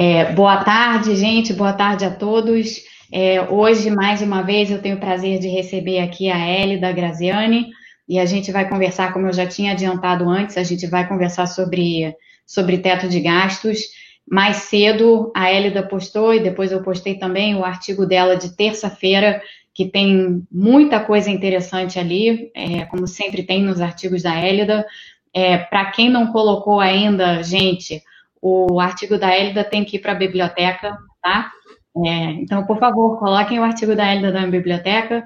É, boa tarde, gente, boa tarde a todos. É, hoje, mais uma vez, eu tenho o prazer de receber aqui a Elida Graziani e a gente vai conversar, como eu já tinha adiantado antes, a gente vai conversar sobre, sobre teto de gastos. Mais cedo, a Elida postou e depois eu postei também o artigo dela de terça-feira, que tem muita coisa interessante ali, é, como sempre tem nos artigos da Elida. É, Para quem não colocou ainda, gente, o artigo da Elida tem que ir para a biblioteca, tá? É, então, por favor, coloquem o artigo da Elida na biblioteca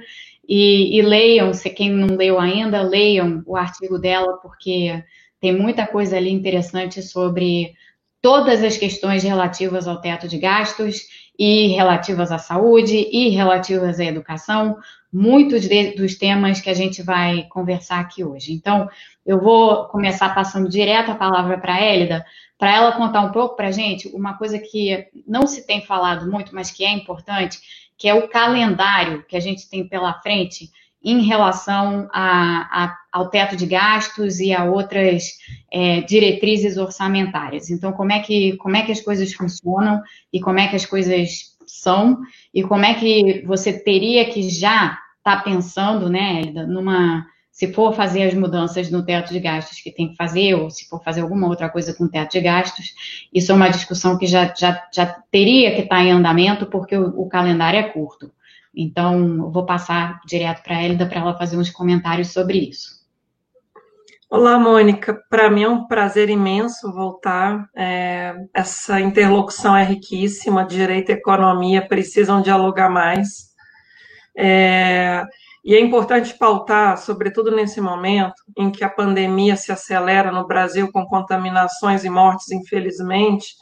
e, e, leiam, se quem não leu ainda, leiam o artigo dela, porque tem muita coisa ali interessante sobre todas as questões relativas ao teto de gastos e relativas à saúde e relativas à educação, muitos de, dos temas que a gente vai conversar aqui hoje. Então, eu vou começar passando direto a palavra para a Hélida, para ela contar um pouco para a gente uma coisa que não se tem falado muito, mas que é importante, que é o calendário que a gente tem pela frente em relação a, a, ao teto de gastos e a outras é, diretrizes orçamentárias. Então, como é, que, como é que as coisas funcionam e como é que as coisas são e como é que você teria que já estar tá pensando, né, numa se for fazer as mudanças no teto de gastos que tem que fazer, ou se for fazer alguma outra coisa com o teto de gastos, isso é uma discussão que já, já, já teria que estar em andamento, porque o, o calendário é curto. Então, vou passar direto para a Elida para ela fazer uns comentários sobre isso. Olá, Mônica. Para mim é um prazer imenso voltar. É, essa interlocução é riquíssima. Direito e economia precisam dialogar mais. É, e é importante pautar, sobretudo nesse momento em que a pandemia se acelera no Brasil com contaminações e mortes, infelizmente,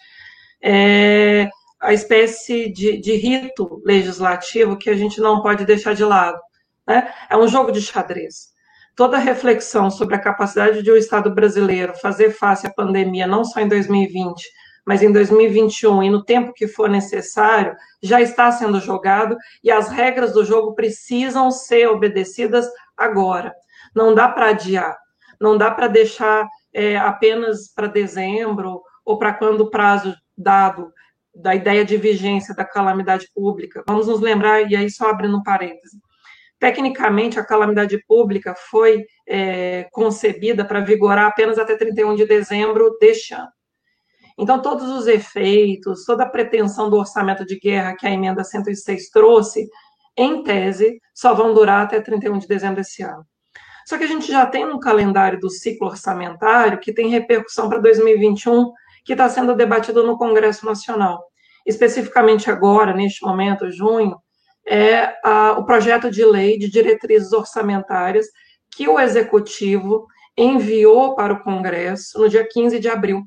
é a espécie de, de rito legislativo que a gente não pode deixar de lado. Né? É um jogo de xadrez. Toda reflexão sobre a capacidade de o Estado brasileiro fazer face à pandemia, não só em 2020, mas em 2021 e no tempo que for necessário, já está sendo jogado e as regras do jogo precisam ser obedecidas agora. Não dá para adiar, não dá para deixar é, apenas para dezembro ou para quando o prazo dado da ideia de vigência da calamidade pública. Vamos nos lembrar, e aí só abrindo um parêntese. Tecnicamente, a calamidade pública foi é, concebida para vigorar apenas até 31 de dezembro deste ano. Então, todos os efeitos, toda a pretensão do orçamento de guerra que a emenda 106 trouxe, em tese, só vão durar até 31 de dezembro desse ano. Só que a gente já tem um calendário do ciclo orçamentário que tem repercussão para 2021, que está sendo debatido no Congresso Nacional. Especificamente agora, neste momento, junho, é a, o projeto de lei de diretrizes orçamentárias que o Executivo enviou para o Congresso no dia 15 de abril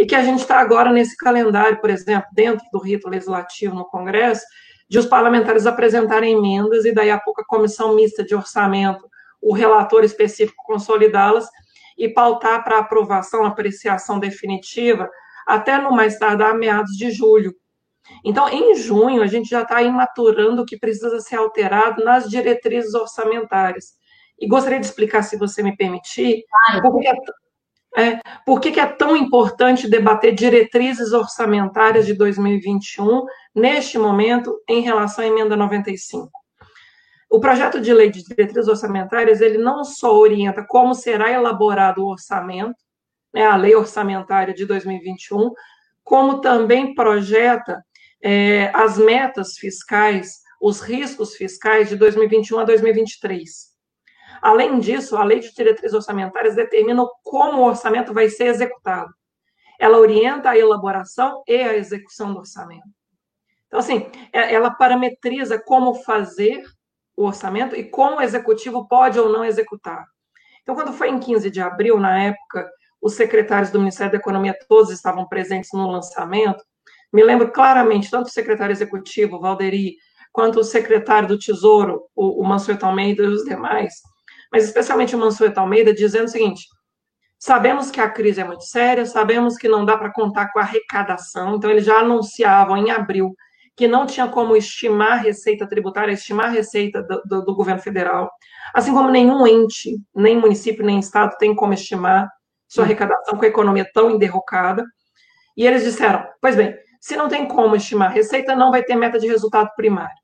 e que a gente está agora nesse calendário, por exemplo, dentro do rito legislativo no Congresso, de os parlamentares apresentarem emendas e daí a pouco a comissão mista de orçamento, o relator específico consolidá-las e pautar para aprovação, apreciação definitiva, até no mais tardar meados de julho. Então, em junho, a gente já está maturando o que precisa ser alterado nas diretrizes orçamentárias. E gostaria de explicar, se você me permitir, claro. porque é, por que, que é tão importante debater diretrizes orçamentárias de 2021, neste momento, em relação à emenda 95? O projeto de lei de diretrizes orçamentárias, ele não só orienta como será elaborado o orçamento, né, a lei orçamentária de 2021, como também projeta é, as metas fiscais, os riscos fiscais de 2021 a 2023. Além disso, a lei de diretrizes orçamentárias determina como o orçamento vai ser executado. Ela orienta a elaboração e a execução do orçamento. Então, assim, é, ela parametriza como fazer o orçamento e como o executivo pode ou não executar. Então, quando foi em 15 de abril, na época, os secretários do Ministério da Economia todos estavam presentes no lançamento. Me lembro claramente, tanto o secretário executivo, Valderi, quanto o secretário do Tesouro, o, o Almeida e os demais, mas especialmente o Mansueto Almeida, dizendo o seguinte: sabemos que a crise é muito séria, sabemos que não dá para contar com a arrecadação, então eles já anunciavam em abril que não tinha como estimar a receita tributária, estimar a receita do, do, do governo federal, assim como nenhum ente, nem município, nem estado tem como estimar sua arrecadação com a economia tão enderrocada. E eles disseram: pois bem, Se não tem como estimar receita, não vai ter meta de resultado primário.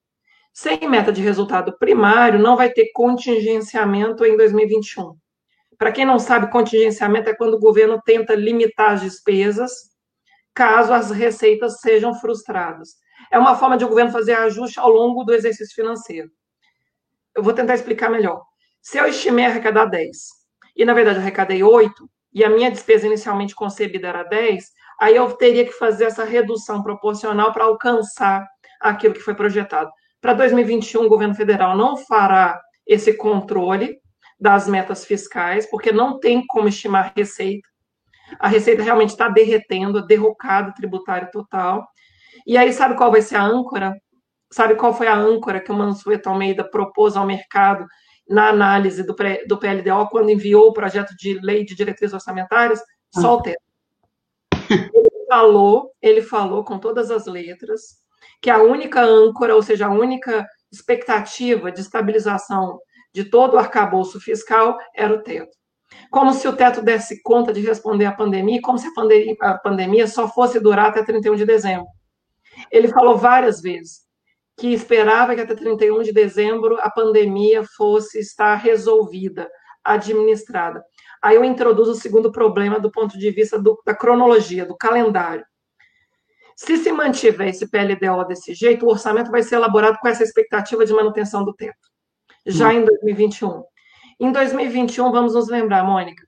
Sem meta de resultado primário, não vai ter contingenciamento em 2021. Para quem não sabe, contingenciamento é quando o governo tenta limitar as despesas caso as receitas sejam frustradas. É uma forma de o governo fazer ajuste ao longo do exercício financeiro. Eu vou tentar explicar melhor. Se eu estimei arrecadar 10 e, na verdade, arrecadei 8, e a minha despesa inicialmente concebida era 10, aí eu teria que fazer essa redução proporcional para alcançar aquilo que foi projetado. Para 2021, o governo federal não fará esse controle das metas fiscais, porque não tem como estimar receita. A receita realmente está derretendo, a derrocada tributário total. E aí, sabe qual vai ser a âncora? Sabe qual foi a âncora que o Mansueto Almeida propôs ao mercado na análise do, do PLDO quando enviou o projeto de lei de diretrizes orçamentárias? Só o teto. Ele falou, ele falou com todas as letras que a única âncora, ou seja, a única expectativa de estabilização de todo o arcabouço fiscal era o teto. Como se o teto desse conta de responder à pandemia, como se a pandemia, só fosse durar até 31 de dezembro. Ele falou várias vezes que esperava que até 31 de dezembro a pandemia fosse estar resolvida, administrada. Aí eu introduzo o segundo problema do ponto de vista do, da cronologia, do calendário. Se se mantiver esse PLDO desse jeito, o orçamento vai ser elaborado com essa expectativa de manutenção do teto já em 2021. Em 2021, vamos nos lembrar, Mônica,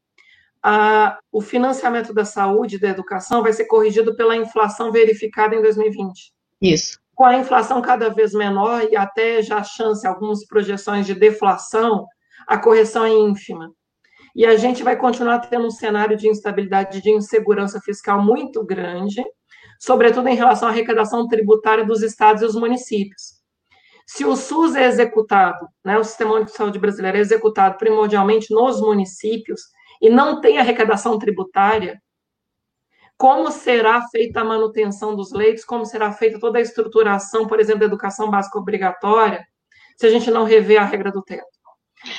a, o financiamento da saúde e da educação vai ser corrigido pela inflação verificada em 2020. Isso. Com a inflação cada vez menor e até já chance, algumas projeções de deflação, a correção é ínfima. E a gente vai continuar tendo um cenário de instabilidade, de insegurança fiscal muito grande, sobretudo em relação à arrecadação tributária dos estados e os municípios. Se o SUS é executado, né, o Sistema Único de Saúde brasileiro é executado primordialmente nos municípios e não tem arrecadação tributária, como será feita a manutenção dos leitos, como será feita toda a estruturação, por exemplo, da educação básica obrigatória, se a gente não rever a regra do teto?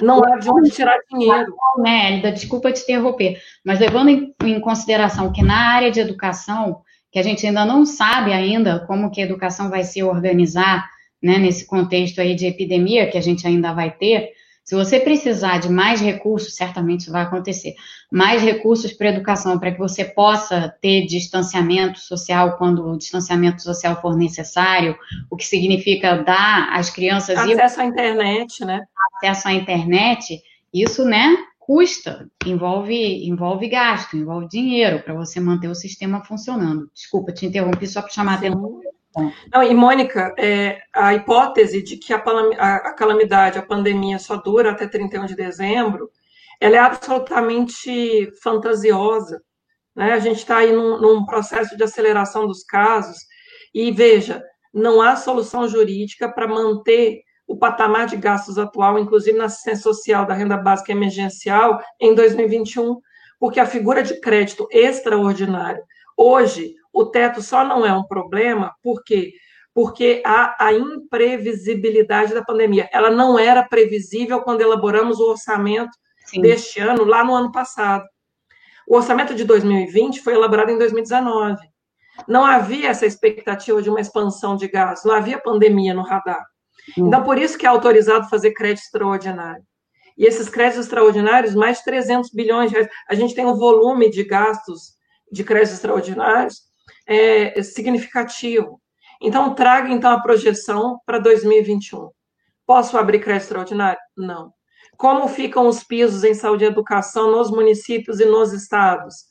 Não há de onde tirar dinheiro. Né, Elida, desculpa te interromper, mas levando em consideração que na área de educação, que a gente ainda não sabe ainda como que a educação vai se organizar né, nesse contexto aí de epidemia que a gente ainda vai ter, se você precisar de mais recursos, certamente isso vai acontecer, mais recursos para educação, para que você possa ter distanciamento social quando o distanciamento social for necessário, o que significa dar às crianças... Acesso e... à internet, né? Acesso à internet, isso, né, custa, envolve, envolve gasto, envolve dinheiro para você manter o sistema funcionando. Desculpa, te interrompi só para chamar a atenção não, e Mônica, é, a hipótese de que a, a, calamidade, a pandemia só dura até 31 de dezembro, ela é absolutamente fantasiosa. Né? A gente está aí num, num processo de aceleração dos casos, e veja, não há solução jurídica para manter o patamar de gastos atual, inclusive na assistência social da renda básica emergencial, em 2021, porque a figura de crédito extraordinário, hoje, o teto só não é um problema porque porque há a imprevisibilidade da pandemia. Ela não era previsível quando elaboramos o orçamento Sim. deste ano, lá no ano passado. O orçamento de 2020 foi elaborado em 2019. Não havia essa expectativa de uma expansão de gastos, não havia pandemia no radar. Hum. Então, por isso que é autorizado fazer crédito extraordinário. E esses créditos extraordinários, mais de 300 bilhões de reais. A gente tem um volume de gastos de créditos extraordinários é, significativo. Então, traga então a projeção para 2021. Posso abrir crédito extraordinário? Não. Como ficam os pisos em saúde e educação nos municípios e nos estados?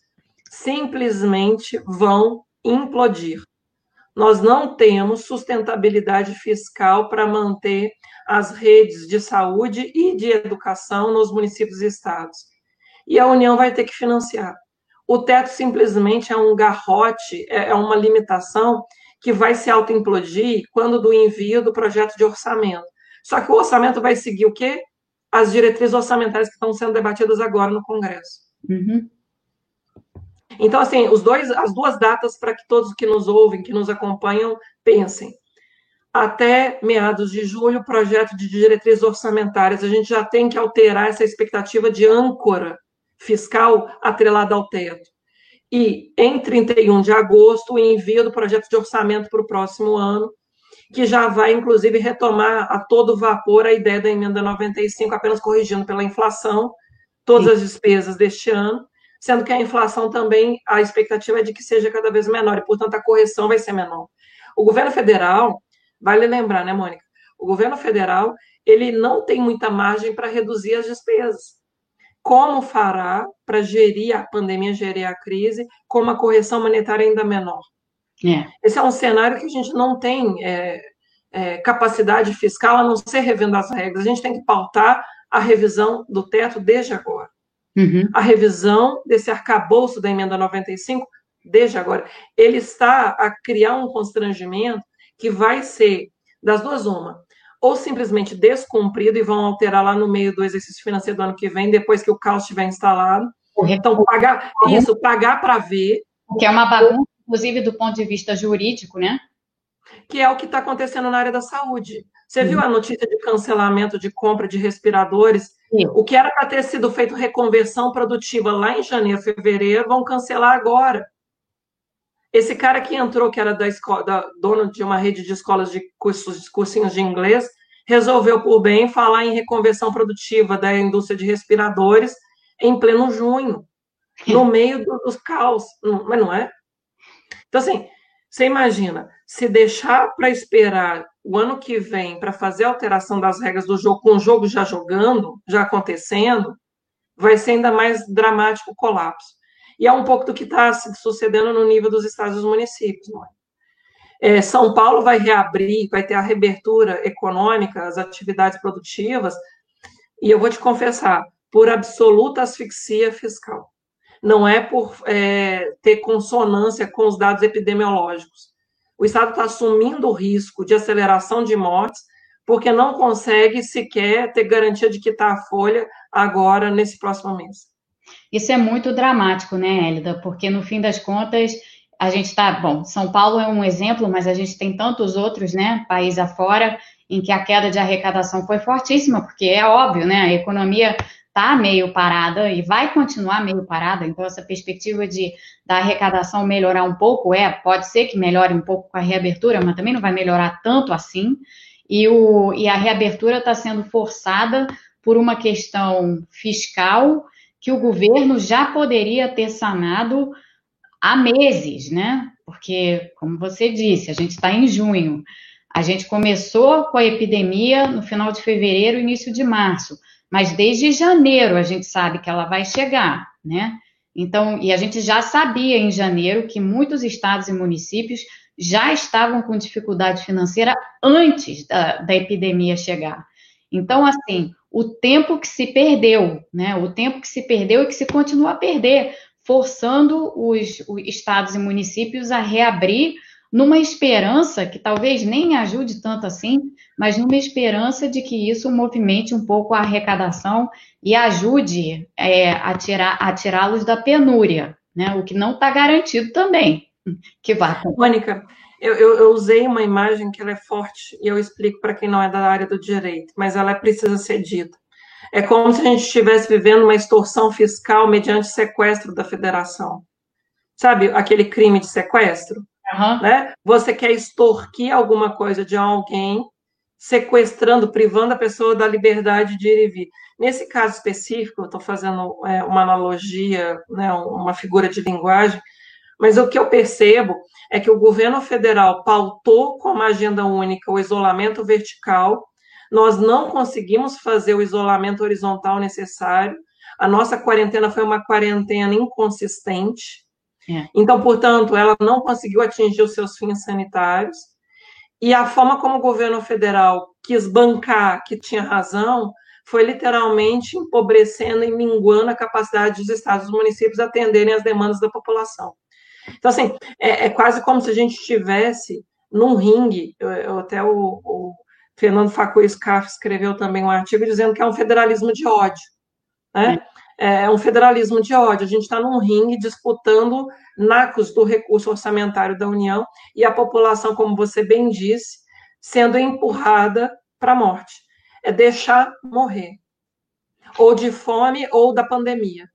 Simplesmente vão implodir. Nós não temos sustentabilidade fiscal para manter as redes de saúde e de educação nos municípios e estados. E a União vai ter que financiar. O teto simplesmente é um garrote, é, é uma limitação que vai se autoimplodir quando do envio do projeto de orçamento. Só que o orçamento vai seguir o quê? As diretrizes orçamentárias que estão sendo debatidas agora no Congresso. Uhum. Então, assim, os dois, as duas datas para que todos que nos ouvem, que nos acompanham, pensem. Até meados de julho, projeto de diretrizes orçamentárias. A gente já tem que alterar essa expectativa de âncora fiscal atrelada ao teto. e, em 31 de agosto, o envio do projeto de orçamento para o próximo ano, que já vai, inclusive, retomar a todo vapor a ideia da emenda 95, apenas corrigindo pela inflação todas Sim. as despesas deste ano, sendo que a inflação também, a expectativa é de que seja cada vez menor, e, portanto, a correção vai ser menor. O governo federal, vale lembrar, né, Mônica? O governo federal, ele não tem muita margem para reduzir as despesas. Como fará para gerir a pandemia, gerir a crise, com uma correção monetária ainda menor? É. Esse é um cenário que a gente não tem é, é, capacidade fiscal, a não ser revendo as regras. A gente tem que pautar a revisão do teto desde agora. Uhum. A revisão desse arcabouço da emenda 95 desde agora. Ele está a criar um constrangimento que vai ser das duas uma. Ou simplesmente descumprido e vão alterar lá no meio do exercício financeiro do ano que vem, depois que o caos estiver instalado. Então, pagar isso, pagar para ver. Que é uma bagunça inclusive do ponto de vista jurídico, né? Que é o que está acontecendo na área da saúde. Você viu a notícia de cancelamento de compra de respiradores? Sim. O que era para ter sido feito reconversão produtiva lá em janeiro, fevereiro, vão cancelar agora. Esse cara que entrou, que era da escola, da, dono de uma rede de escolas de cursos, cursinhos de inglês, resolveu por bem falar em reconversão produtiva da indústria de respiradores em pleno junho, no meio do, dos caos. Mas não é? Então, assim, você imagina, se deixar para esperar o ano que vem para fazer a alteração das regras do jogo, com o jogo já jogando, já acontecendo, vai ser ainda mais dramático o colapso. E é um pouco do que está sucedendo no nível dos estados e dos municípios. É? é, São Paulo vai reabrir, vai ter a reabertura econômica, as atividades produtivas, e eu vou te confessar, por absoluta asfixia fiscal não é por é, ter consonância com os dados epidemiológicos. O Estado está assumindo o risco de aceleração de mortes porque não consegue sequer ter garantia de quitar a folha agora, nesse próximo mês. Isso é muito dramático, né, Hélida? Porque, no fim das contas, a gente está. Bom, São Paulo é um exemplo, mas a gente tem tantos outros, né, país afora, em que a queda de arrecadação foi fortíssima, porque é óbvio, né, a economia está meio parada e vai continuar meio parada, então essa perspectiva de da arrecadação melhorar um pouco é, pode ser que melhore um pouco com a reabertura, mas também não vai melhorar tanto assim. E, o, e a reabertura está sendo forçada por uma questão fiscal que o governo já poderia ter sanado há meses, né? Porque, como você disse, a gente está em junho. A gente começou com a epidemia no final de fevereiro, início de março mas desde janeiro a gente sabe que ela vai chegar, né? Então, e a gente já sabia em janeiro que muitos estados e municípios já estavam com dificuldade financeira antes da, da epidemia chegar. Então, assim, o tempo que se perdeu, né? O tempo que se perdeu e que se continua a perder, forçando os, os estados e municípios a reabrir numa esperança que talvez nem ajude tanto assim, mas numa esperança de que isso movimente um pouco a arrecadação e ajude é, a, tirar, a tirá-los da penúria, né? O que não está garantido também que vá. Mônica, eu, eu, eu, usei uma imagem que ela é forte e eu explico para quem não é da área do direito, mas ela precisa ser dita. É como se a gente estivesse vivendo uma extorsão fiscal mediante sequestro da federação. Sabe aquele crime de sequestro? Uhum. Né? Você quer extorquir alguma coisa de alguém, sequestrando, privando a pessoa da liberdade de ir e vir. Nesse caso específico, eu estou fazendo é, uma analogia, né, uma figura de linguagem, mas o que eu percebo é que o governo federal pautou como agenda única o isolamento vertical, nós não conseguimos fazer o isolamento horizontal necessário, a nossa quarentena foi uma quarentena inconsistente, é. Então, portanto, ela não conseguiu atingir os seus fins sanitários. E a forma como o governo federal quis bancar que tinha razão foi literalmente empobrecendo e minguando a capacidade dos estados e dos municípios atenderem às demandas da população. Então, assim, é, é quase como se a gente estivesse num ringue. Eu, eu, até o, o Fernando Facui Scaff escreveu também um artigo dizendo que é um federalismo de ódio. Né? É é um federalismo de ódio. A gente está num ringue disputando nacos do recurso orçamentário da União e a população, como você bem disse, sendo empurrada para a morte. É deixar morrer. Ou de fome ou da pandemia.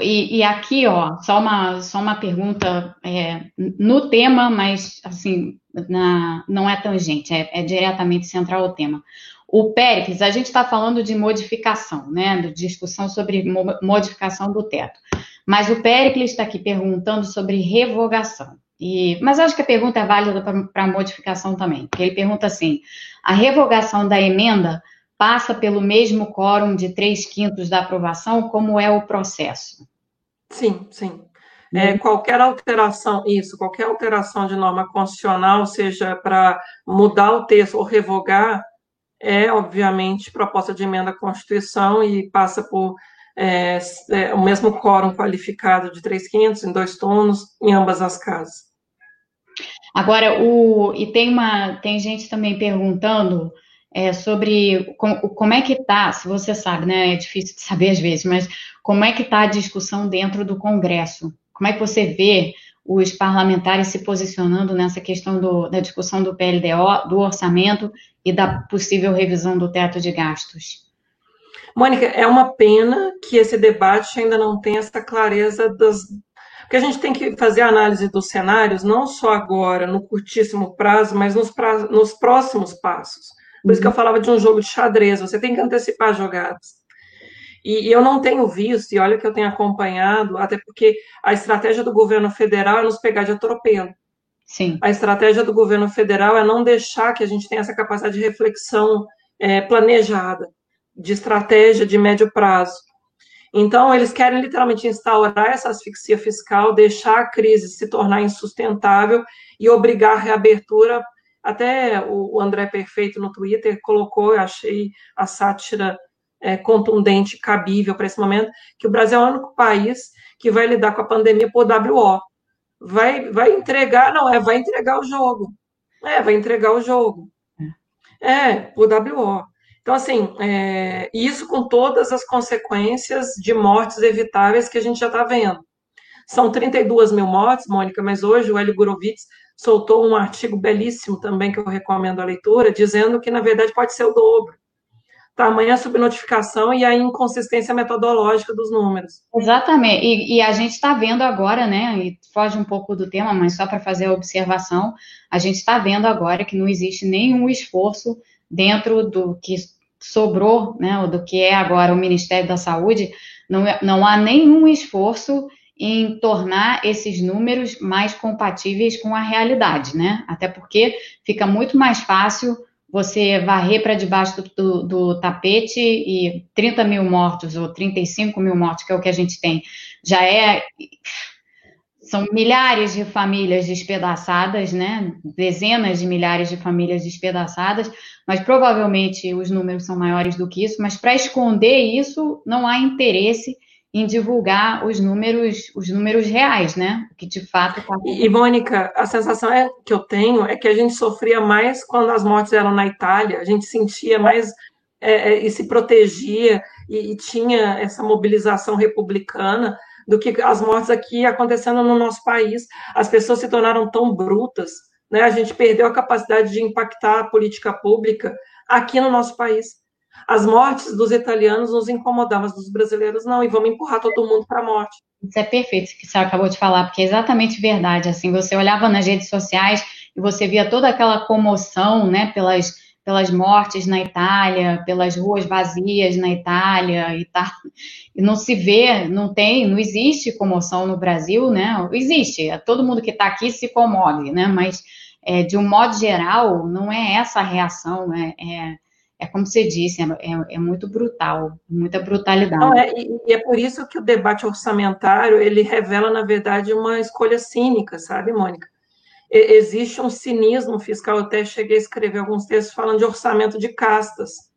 E, e, aqui, ó, só uma, só uma pergunta é, no tema, mas assim, na, não é tangente, é, é diretamente central ao tema. O Péricles, a gente está falando de modificação, né? De discussão sobre modificação do teto. Mas o Péricles está aqui perguntando sobre revogação. E, mas acho que a pergunta é válida para modificação também. Porque ele pergunta assim: a revogação da emenda passa pelo mesmo quórum de três quintos da aprovação? Como é o processo? Sim, sim. É, uhum. qualquer alteração, isso, qualquer alteração de norma constitucional, seja para mudar o texto ou revogar, é, obviamente, proposta de emenda à Constituição e passa por é, é, o mesmo quórum qualificado de três quintos em dois turnos em ambas as casas. Agora, o, e tem, uma, tem gente também perguntando é, sobre como, como, é que está, se você sabe, né? É difícil de saber às vezes, mas como é que está a discussão dentro do Congresso? Como é que você vê os parlamentares se posicionando nessa questão do, da discussão do PLDO, do orçamento e da possível revisão do teto de gastos? Mônica, é uma pena que esse debate ainda não tenha essa clareza das. Porque a gente tem que fazer a análise dos cenários, não só agora, no curtíssimo prazo, mas nos, nos próximos passos. Por isso que eu uhum. falava de um jogo de xadrez, você tem que antecipar jogadas. E, eu não tenho visto, e olha que eu tenho acompanhado, até porque a estratégia do governo federal é nos pegar de atropelo. Sim. A estratégia do governo federal é não deixar que a gente tenha essa capacidade de reflexão é, planejada, de estratégia de médio prazo. Então, eles querem literalmente instaurar essa asfixia fiscal, deixar a crise se tornar insustentável e obrigar a reabertura. Até o André Perfeito no Twitter colocou, eu achei a sátira é, contundente, cabível para esse momento, que o Brasil é o único país que vai lidar com a pandemia por WO. Vai, vai entregar, não é, vai entregar o jogo. É, vai entregar o jogo. É, por WO. Então, assim, é, isso com todas as consequências de mortes evitáveis que a gente já está vendo. São 32 mil mortes, Mônica, mas hoje o Hélio Gurovitz soltou um artigo belíssimo também que eu recomendo a leitura, dizendo que, na verdade, pode ser o dobro tamanha subnotificação e a inconsistência metodológica dos números. Exatamente, e, e a gente está vendo agora, né, e foge um pouco do tema, mas só para fazer a observação, a gente está vendo agora que não existe nenhum esforço dentro do que sobrou, né, do que é agora o Ministério da Saúde, não, é, não há nenhum esforço em tornar esses números mais compatíveis com a realidade, né? Até porque fica muito mais fácil você varrer para debaixo do, do, do, tapete e 30 mil mortos ou 35 mil mortos, que é o que a gente tem, já é. São milhares de famílias despedaçadas, né? Dezenas de milhares de famílias despedaçadas, mas provavelmente os números são maiores do que isso. Mas para esconder isso, não há interesse em divulgar os números, os números reais, né? Que de fato tá... E, Mônica, a sensação é, que eu tenho é que a gente sofria mais quando as mortes eram na Itália, a gente sentia mais é, é, e se protegia e, e, tinha essa mobilização republicana do que as mortes aqui acontecendo no nosso país. As pessoas se tornaram tão brutas, né? A gente perdeu a capacidade de impactar a política pública aqui no nosso país. As mortes dos italianos nos incomodavam, mas dos brasileiros não, e vamos empurrar todo mundo para a morte. Isso é perfeito que você acabou de falar, porque é exatamente verdade. Assim, você olhava nas redes sociais e você via toda aquela comoção, né, pelas, pelas mortes na Itália, pelas ruas vazias na Itália e tal. E não se vê, não tem, não existe comoção no Brasil, né? Existe, todo mundo que está aqui se comove, né? Mas é, de um modo geral, não é essa a reação, é, é é como você disse, é, é, é muito brutal, muita brutalidade. Não, é, e é por isso que o debate orçamentário, ele revela, na verdade, uma escolha cínica, sabe, Mônica? Existe um cinismo fiscal, eu até cheguei a escrever alguns textos falando de orçamento de castas,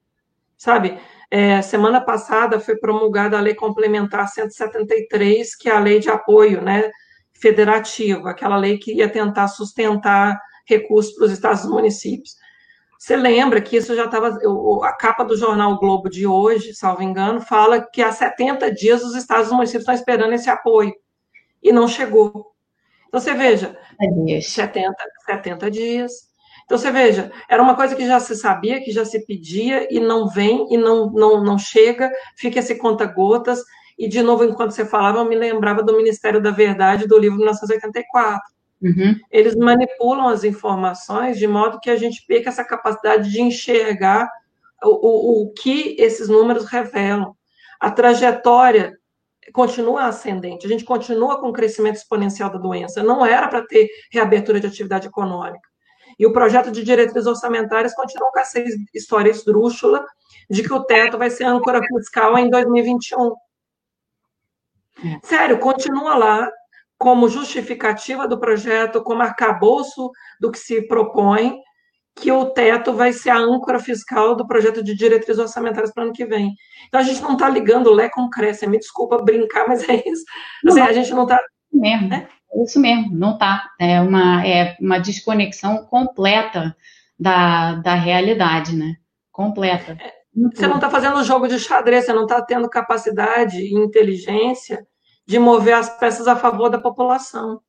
sabe? É, semana passada foi promulgada a Lei Complementar 173, que é a lei de apoio, né, federativo, aquela lei que ia tentar sustentar recursos para os estados e municípios. Você lembra que isso já estava. A capa do jornal Globo de hoje, salvo engano, fala que há 70 dias os estados e municípios estão esperando esse apoio. E não chegou. Então, você veja, 70, 70 dias. Então, você veja, era uma coisa que já se sabia, que já se pedia, e não vem, e não, não, não chega, fica esse conta-gotas, e de novo, enquanto você falava, eu me lembrava do Ministério da Verdade do livro 1984. Uhum. Eles manipulam as informações de modo que a gente perca essa capacidade de enxergar o, o, o que esses números revelam. A trajetória continua ascendente, a gente continua com o crescimento exponencial da doença. Não era para ter reabertura de atividade econômica. E o projeto de diretrizes orçamentárias continua com essa história esdrúxula de que o teto vai ser âncora fiscal em 2021. É. Sério, continua lá como justificativa do projeto, como arcabouço do que se propõe, que o teto vai ser a âncora fiscal do projeto de diretrizes orçamentárias para o ano que vem. Então, a gente não está ligando o Lé com o Cresce. Me desculpa brincar, mas é isso. Assim, não, a gente não está... Mesmo, né? É isso mesmo, não está. É uma, é uma desconexão completa da, da realidade, né? Completa. É, você não está fazendo jogo de xadrez, você não está tendo capacidade e inteligência de mover as peças a favor da população.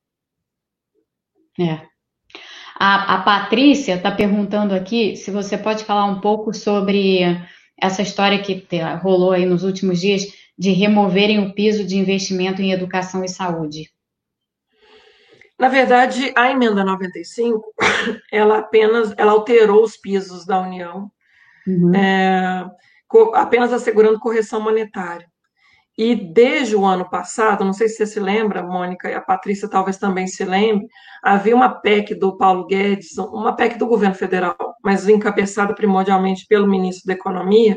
É. A, a Patrícia está perguntando aqui se você pode falar um pouco sobre essa história que rolou aí nos últimos dias de removerem o piso de investimento em educação e saúde. Na verdade, a emenda 95, ela apenas, ela alterou os pisos da União, uhum. é, apenas assegurando correção monetária. E desde o ano passado, não sei se você se lembra, Mônica, e a Patrícia talvez também se lembre, havia uma PEC do Paulo Guedes, uma PEC do governo federal, mas encabeçada primordialmente pelo ministro da Economia,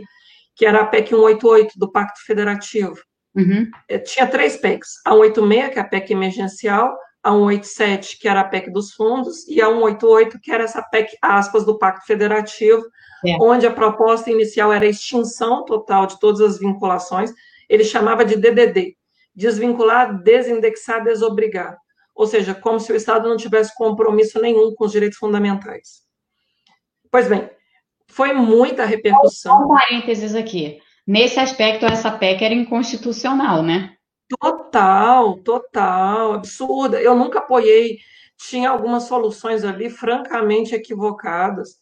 que era a PEC 188 do Pacto Federativo. Uhum. É, tinha três PECs: a 186, que é a PEC emergencial, a 187, que era a PEC dos fundos, e a 188, que era essa PEC, aspas, do Pacto Federativo, é. onde a proposta inicial era a extinção total de todas as vinculações ele chamava de DDD, desvincular, desindexar, desobrigar. Ou seja, como se o Estado não tivesse compromisso nenhum com os direitos fundamentais. Pois bem, foi muita repercussão. Um parênteses aqui. Nesse aspecto, essa PEC era inconstitucional, né? Total, total, absurda. Eu nunca apoiei. Tinha algumas soluções ali francamente equivocadas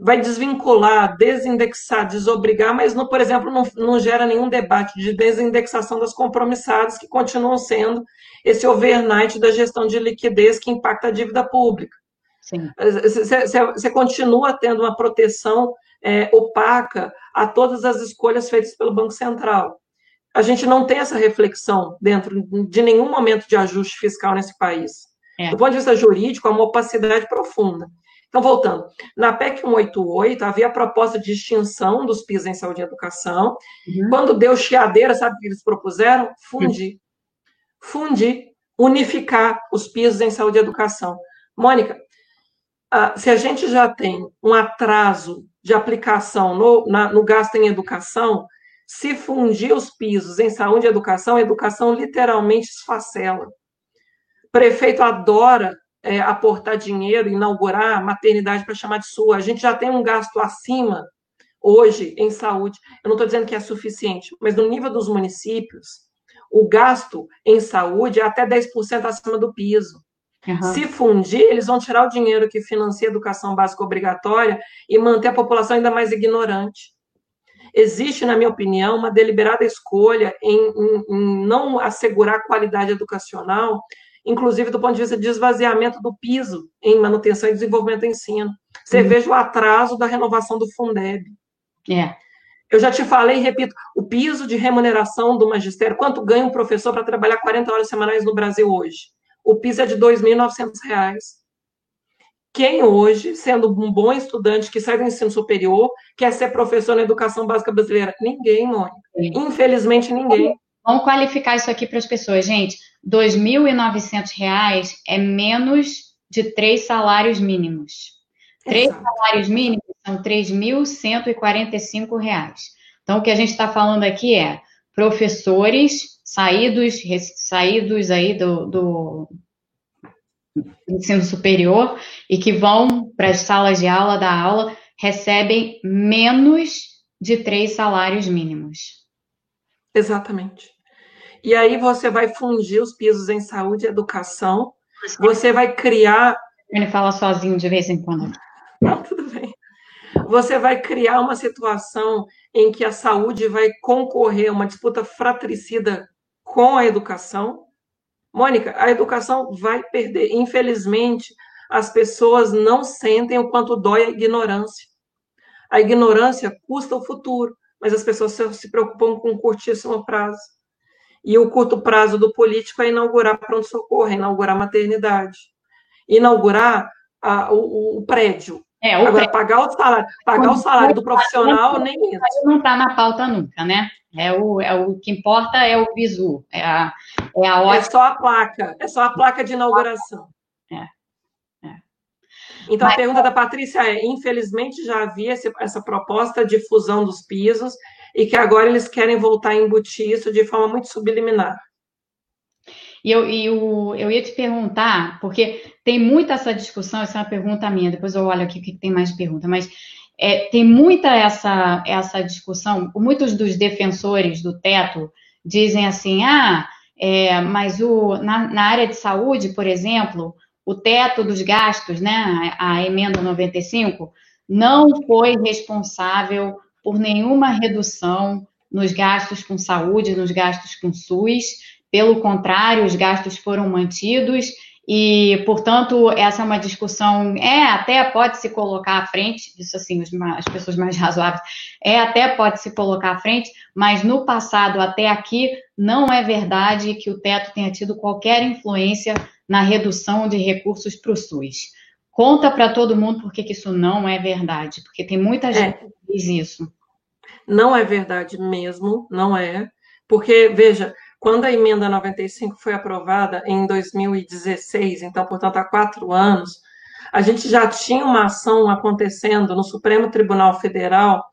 vai desvincular, desindexar, desobrigar, mas, não, por exemplo, não, não gera nenhum debate de desindexação das compromissadas, que continuam sendo esse overnight da gestão de liquidez que impacta a dívida pública. Você continua tendo uma proteção é, opaca a todas as escolhas feitas pelo Banco Central. A gente não tem essa reflexão dentro de nenhum momento de ajuste fiscal nesse país. É. Do ponto de vista jurídico, há uma opacidade profunda. Então, voltando, na PEC 188 havia a proposta de extinção dos PIS em saúde e educação. Uhum. Quando deu chiadeira, sabe o que eles propuseram? Fundir. Uhum. Fundir, unificar os PIS em saúde e educação. Mônica, se a gente já tem um atraso de aplicação no, na, no gasto em educação, se fundir os pisos em saúde e educação, a educação literalmente esfacela. Prefeito adora é, aportar dinheiro, inaugurar maternidade para chamar de sua. A gente já tem um gasto acima hoje em saúde. Eu não estou dizendo que é suficiente, mas no nível dos municípios, o gasto em saúde é até 10% acima do piso. Uhum. Se fundir, eles vão tirar o dinheiro que financia a educação básica obrigatória e manter a população ainda mais ignorante. Existe, na minha opinião, uma deliberada escolha em, em, em não assegurar qualidade educacional inclusive do ponto de vista de esvaziamento do piso em manutenção e desenvolvimento do ensino. Você uhum. veja o atraso da renovação do Fundeb. É. Eu já te falei e repito, o piso de remuneração do magistério, quanto ganha um professor para trabalhar 40 horas semanais no Brasil hoje? O piso é de R$ 2.900. Quem hoje, sendo um bom estudante que sai do ensino superior, quer ser professor na educação básica brasileira? Ninguém, Mônica. Infelizmente, ninguém. Vamos qualificar isso aqui para as pessoas, gente. R$ 2.900 é menos de três salários mínimos. Três Exato. salários mínimos são R$ 3.145. Então, o que a gente está falando aqui é professores saídos, saídos aí do, do ensino superior e que vão para as salas de aula da aula recebem menos de três salários mínimos. Exatamente. E aí você vai fundir os pisos em saúde e educação, você vai criar. Ele fala sozinho de vez em quando. Não, tudo bem. Você vai criar uma situação em que a saúde vai concorrer a uma disputa fratricida com a educação. Mônica, a educação vai perder. Infelizmente, as pessoas não sentem o quanto dói a ignorância. A ignorância custa o futuro, mas as pessoas se preocupam com um curtíssimo prazo. E o curto prazo do político é inaugurar pronto-socorro, é inaugurar maternidade, inaugurar a, o, o, prédio. É, o Agora, prédio. pagar o salário, pagar o salário do profissional, nem isso. Não está na pauta nunca, né? É o, é o que importa é o visu, é a, é a É só a placa, é só a placa de inauguração. É. é. Então, Mas, a pergunta da Patrícia é: infelizmente já havia esse, essa proposta de fusão dos pisos e que agora eles querem voltar a embutir isso de forma muito subliminar. E eu, eu, eu ia te perguntar, porque tem muita essa discussão, essa é uma pergunta minha, depois eu olho aqui o que tem mais pergunta, mas é, tem muita essa, essa discussão, muitos dos defensores do teto dizem assim, ah, é, mas o, na, na, área de saúde, por exemplo, o teto dos gastos, né, a, a emenda 95, não foi responsável por nenhuma redução nos gastos com saúde, nos gastos com SUS. Pelo contrário, os gastos foram mantidos e, portanto, essa é uma discussão, é, até pode se colocar à frente, isso assim, as pessoas mais razoáveis, é, até pode se colocar à frente, mas no passado, até aqui, não é verdade que o teto tenha tido qualquer influência na redução de recursos para o SUS. Conta para todo mundo por que isso não é verdade, porque tem muita é. gente é. Diz isso. Não é verdade mesmo, não é. Porque, veja, quando a emenda 95 foi aprovada em 2016, então, portanto, há quatro anos, a gente já tinha uma ação acontecendo no Supremo Tribunal Federal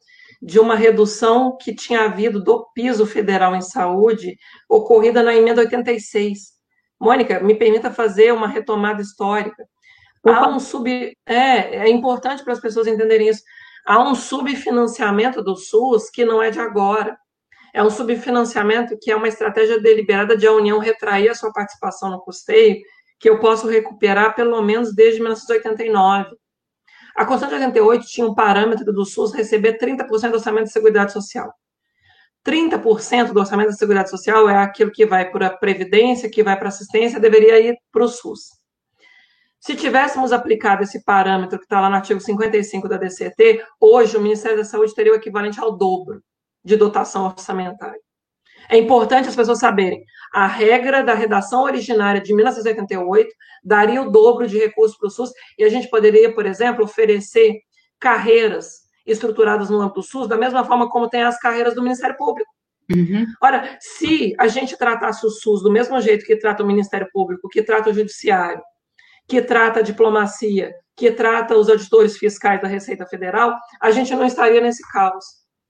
de uma redução que tinha havido do piso federal em saúde, ocorrida na emenda 86. Mônica, me permita fazer uma retomada histórica. Há um sub. É, é importante para as pessoas entenderem isso. Há um subfinanciamento do SUS que não é de agora. É um subfinanciamento que é uma estratégia deliberada de a União retrair a sua participação no custeio, que eu posso recuperar pelo menos desde 1989. A Constituição de 88 tinha um parâmetro do SUS receber 30% do orçamento de Seguridade Social. 30% do orçamento da Seguridade Social é aquilo que vai para a Previdência, que vai para a assistência, deveria ir para o SUS. Se tivéssemos aplicado esse parâmetro que está lá no artigo 55 da DCT, hoje o Ministério da Saúde teria o equivalente ao dobro de dotação orçamentária. É importante as pessoas saberem, a regra da redação originária de 1988 daria o dobro de recursos para o SUS e a gente poderia, por exemplo, oferecer carreiras estruturadas no âmbito do SUS da mesma forma como tem as carreiras do Ministério Público. Uhum. Ora, se a gente tratasse o SUS do mesmo jeito que trata o Ministério Público, que trata o Judiciário, que trata a diplomacia, que trata os auditores fiscais da Receita Federal, a gente não estaria nesse caos.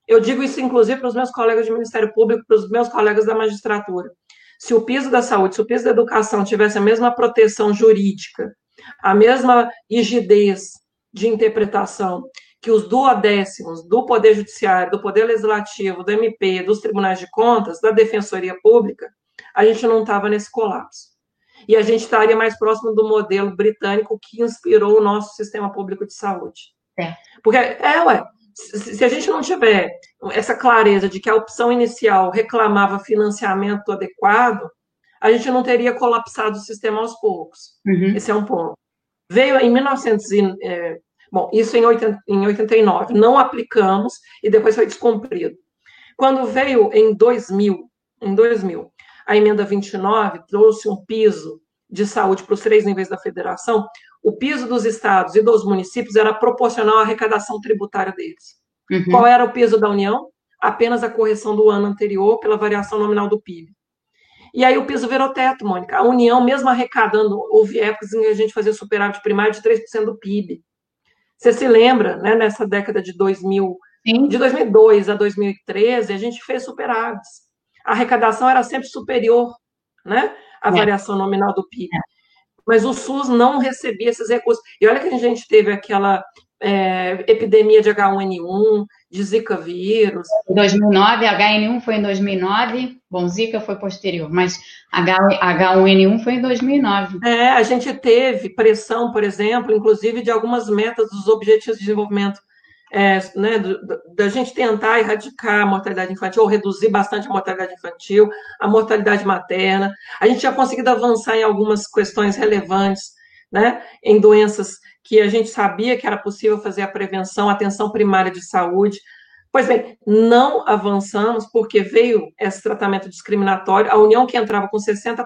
Eu digo isso, inclusive, para os meus colegas de Ministério Público, para os meus colegas da magistratura. Se o piso da saúde, se o piso da educação tivesse a mesma proteção jurídica, a mesma rigidez de interpretação que os duodécimos do Poder Judiciário, do Poder Legislativo, do MP, dos Tribunais de Contas, da Defensoria Pública, a gente não estava nesse colapso e a gente estaria mais próximo do modelo britânico que inspirou o nosso sistema público de saúde. É. Porque, é, ué, se a gente não tiver essa clareza de que a opção inicial reclamava financiamento adequado, a gente não teria colapsado o sistema aos poucos. Uhum. Esse é um ponto. Veio em 1900, é, bom, isso em, 80, em 89, não aplicamos e depois foi descumprido. Quando veio em 2000, em 2000, a emenda 29 trouxe um piso de saúde para os três níveis da federação, o piso dos estados e dos municípios era proporcional à arrecadação tributária deles. Uhum. Qual era o piso da União? Apenas a correção do ano anterior pela variação nominal do PIB. E aí o piso virou teto, Mônica. A União, mesmo arrecadando, houve épocas em que a gente fazia superávit primário de 3% do PIB. Você se lembra, né, nessa década de 2000, Sim. de 2002 a 2013, a gente fez superávites a arrecadação era sempre superior né, à é. variação nominal do PIB. É. Mas o SUS não recebia esses recursos. E olha que a gente teve aquela é, epidemia de H1N1, de Zika vírus. Em 2009, H1N1 foi em 2009, bom, Zika foi posterior, mas H1N1 foi em 2009. É, a gente teve pressão, por exemplo, inclusive de algumas metas dos Objetivos de Desenvolvimento é, né, da gente tentar erradicar a mortalidade infantil, ou reduzir bastante a mortalidade infantil, a mortalidade materna. A gente já conseguido avançar em algumas questões relevantes, né, em doenças que a gente sabia que era possível fazer a prevenção, a atenção primária de saúde. Pois bem, não avançamos porque veio esse tratamento discriminatório, a União que entrava com 60%.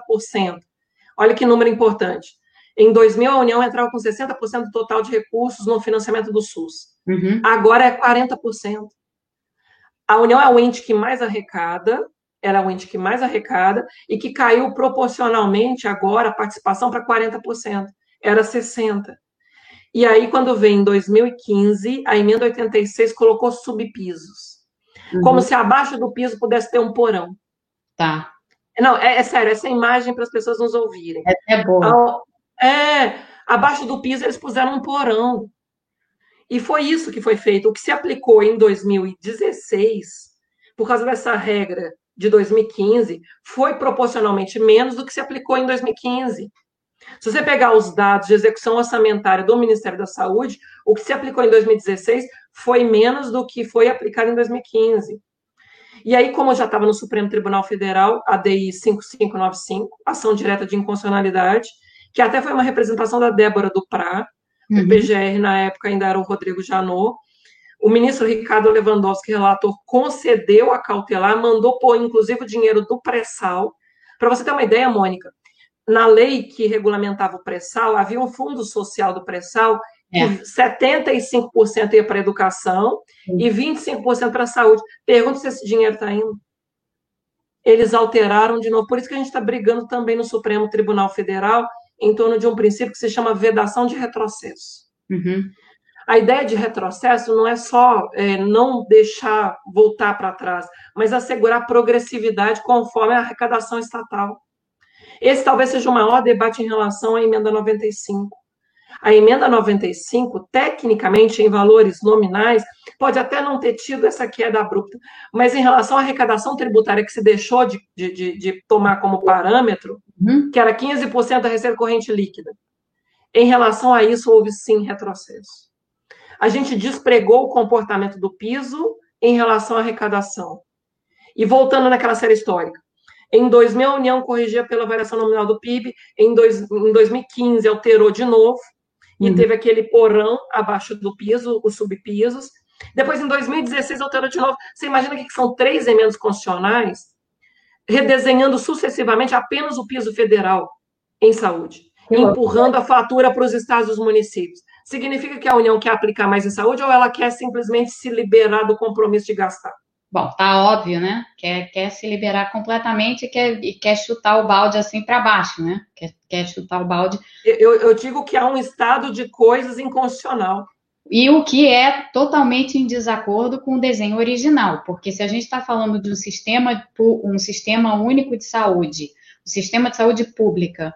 Olha que número importante. Em 2000, a União entrava com 60% do total de recursos no financiamento do SUS. Uhum. Agora é 40%. A União é o ente que mais arrecada, era o ente que mais arrecada, e que caiu proporcionalmente agora a participação para 40%. Era 60%. E aí, quando veio em 2015, a emenda 86 colocou subpisos. Uhum. Como se abaixo do piso pudesse ter um porão. Tá. Não, é, é sério, essa imagem para as pessoas nos ouvirem. É, é boa. É, abaixo do piso eles puseram um porão. E foi isso que foi feito. O que se aplicou em 2016, por causa dessa regra de 2015, foi proporcionalmente menos do que se aplicou em 2015. Se você pegar os dados de execução orçamentária do Ministério da Saúde, o que se aplicou em 2016 foi menos do que foi aplicado em 2015. E aí, como já estava no Supremo Tribunal Federal, a DI 5595, ação direta de inconstitucionalidade, que até foi uma representação da Débora Duprá, uhum. O PGR na época ainda era o Rodrigo Janot, o ministro Ricardo Lewandowski, relator, concedeu a cautelar, mandou pôr, inclusive, o dinheiro do pré-sal. Para você ter uma ideia, Mônica, na lei que regulamentava o pré-sal, havia um fundo social do pré-sal é. que 75% ia para a educação Sim. e 25% para a saúde. Pergunta se esse dinheiro está indo. Eles alteraram de novo. Por isso que a gente está brigando também no Supremo Tribunal Federal em torno de um princípio que se chama vedação de retrocesso. Uhum. A ideia de retrocesso não é só é, não deixar voltar para trás, mas assegurar progressividade conforme a arrecadação estatal. Esse talvez seja o maior debate em relação à emenda 95. A emenda 95, tecnicamente, em valores nominais, pode até não ter tido essa queda abrupta, mas em relação à arrecadação tributária que se deixou de, de, de tomar como parâmetro, uhum. que era 15% da receita corrente líquida, em relação a isso, houve sim retrocesso. A gente despregou o comportamento do piso em relação à arrecadação. E voltando naquela série histórica, em 2000, a União corrigia pela variação nominal do PIB, em, dois, em 2015 alterou de novo, e uhum. teve aquele porão abaixo do piso, os subpisos. Depois, em 2016, alterou de novo. Você imagina que são três emendas constitucionais redesenhando sucessivamente apenas o piso federal em saúde, empurrando a fatura para os estados e os municípios. Significa que a União quer aplicar mais em saúde ou ela quer simplesmente se liberar do compromisso de gastar? Bom, tá óbvio, né? Quer, quer se liberar completamente e quer, e quer chutar o balde assim para baixo, né? Quer, quer chutar o balde. Eu, eu digo que há um estado de coisas inconstitucional. E o que é totalmente em desacordo com o desenho original, porque se a gente está falando de um sistema, um sistema único de saúde, um sistema de saúde pública,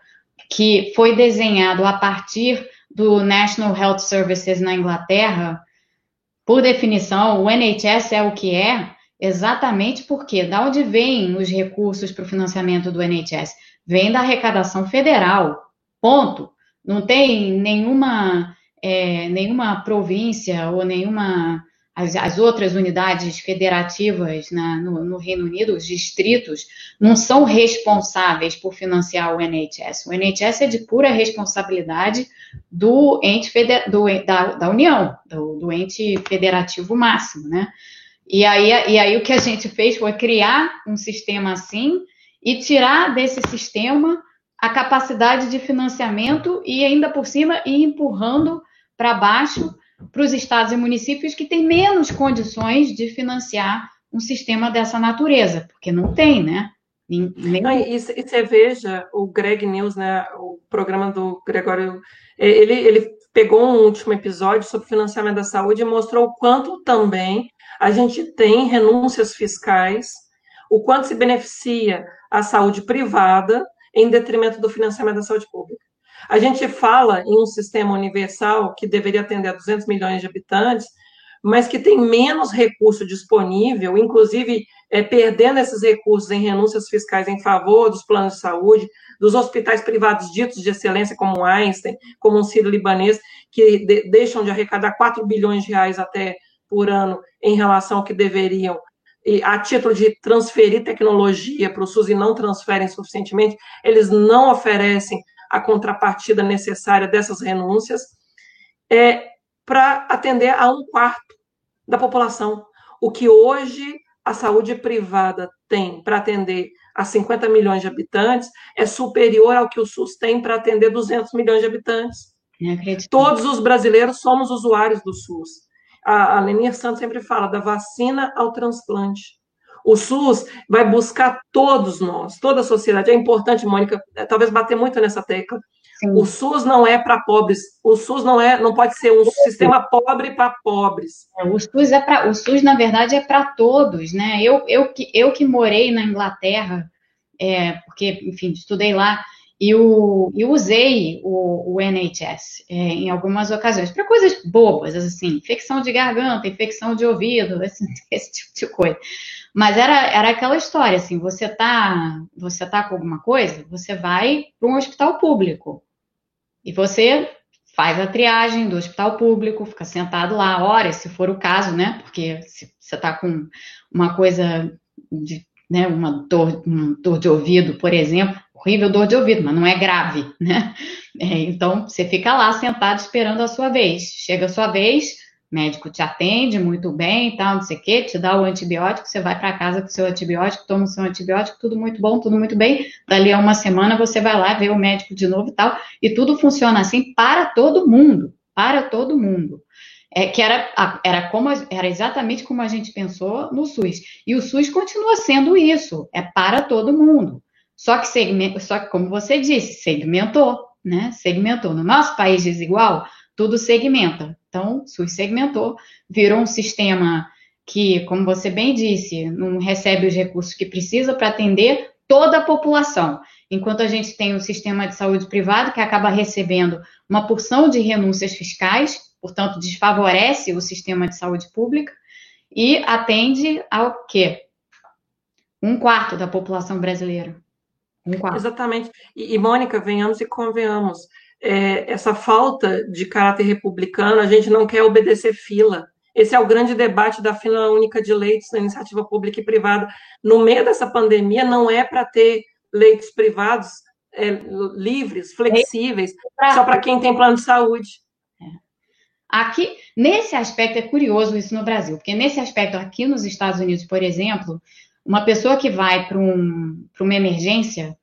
que foi desenhado a partir do National Health Services na Inglaterra, por definição, o NHS é o que é, Exatamente porque da onde vêm os recursos para o financiamento do NHS? Vem da arrecadação federal. Ponto. Não tem nenhuma, é, nenhuma província ou nenhuma. As, as outras unidades federativas na, no, no, Reino Unido, os distritos, não são responsáveis por financiar o NHS. O NHS é de pura responsabilidade do ente feder, do, da, da União, do, do ente federativo máximo, né? E aí, e aí o que a gente fez foi criar um sistema assim e tirar desse sistema a capacidade de financiamento e ainda por cima ir empurrando para baixo para os estados e municípios que têm menos condições de financiar um sistema dessa natureza, porque não tem, né? Nem... E, e você veja o Greg News, né, o programa do Gregório, ele, ele pegou um último episódio sobre financiamento da saúde e mostrou o quanto também a gente tem renúncias fiscais, o quanto se beneficia a saúde privada em detrimento do financiamento da saúde pública. A gente fala em um sistema universal que deveria atender a 200 milhões de habitantes, mas que tem menos recurso disponível, inclusive é, perdendo esses recursos em renúncias fiscais em favor dos planos de saúde, dos hospitais privados ditos de excelência, como o Einstein, como o Ciro Libanês, que de, deixam de arrecadar 4 bilhões de reais até por ano em relação ao que deveriam, e a título de transferir tecnologia para o SUS e não transferem suficientemente, eles não oferecem a contrapartida necessária dessas renúncias, é, para atender a um quarto da população. O que hoje a saúde privada tem para atender a 50 milhões de habitantes é superior ao que o SUS tem para atender 200 milhões de habitantes. Todos os brasileiros somos usuários do SUS. A, a Lenir Santos sempre fala da vacina ao transplante. O SUS vai buscar todos nós, toda a sociedade. É importante, Mônica, é, talvez bater muito nessa tecla. Sim. O SUS não é para pobres. O SUS não é, não pode ser um sistema pobre para pobres. É, o SUS é para, o SUS na verdade é para todos, né? Eu, eu que eu que morei na Inglaterra, é, porque enfim estudei lá e o, eu usei o, o NHS é, em algumas ocasiões para coisas bobas, assim, infecção de garganta, infecção de ouvido, esse tipo de coisa. Mas era, era aquela história, assim, você tá, você tá com alguma coisa, você vai para um hospital público. E você faz a triagem do hospital público, fica sentado lá horas, se for o caso, né? Porque se você está com uma coisa de, né, uma dor, dor de ouvido, por exemplo, horrível dor de ouvido, mas não é grave, né? É, então, você fica lá sentado esperando a sua vez. Chega a sua vez, médico te atende muito bem tal, não sei o quê, te dá o antibiótico, você vai para casa com o seu antibiótico, toma o seu antibiótico, tudo muito bom, tudo muito bem. Dali a uma semana você vai lá ver o médico de novo e tal, e tudo funciona assim para todo mundo, para todo mundo. É, que era, era, como, era exatamente como a gente pensou no SUS. E o SUS continua sendo isso, é para todo mundo. Só que, segmento, só que como você disse, segmentou, né? Segmentou. No nosso país desigual, tudo segmenta. Então, SUS segmentou, virou um sistema que, como você bem disse, não recebe os recursos que precisa para atender toda a população. Enquanto a gente tem um sistema de saúde privado que acaba recebendo uma porção de renúncias fiscais, portanto, desfavorece o sistema de saúde pública e atende ao quê? Um quarto da população brasileira. Um quarto. Exatamente. E, e Mônica, venhamos e convenhamos é, essa falta de caráter republicano, a gente não quer obedecer fila. Esse é o grande debate da fila única de leitos na iniciativa pública e privada. No meio dessa pandemia, não é para ter leitos privados é, livres, flexíveis, só para quem tem plano de saúde. É. Aqui, nesse aspecto, é curioso isso no Brasil, porque nesse aspecto, aqui nos Estados Unidos, por exemplo, uma pessoa que vai para um, uma emergência,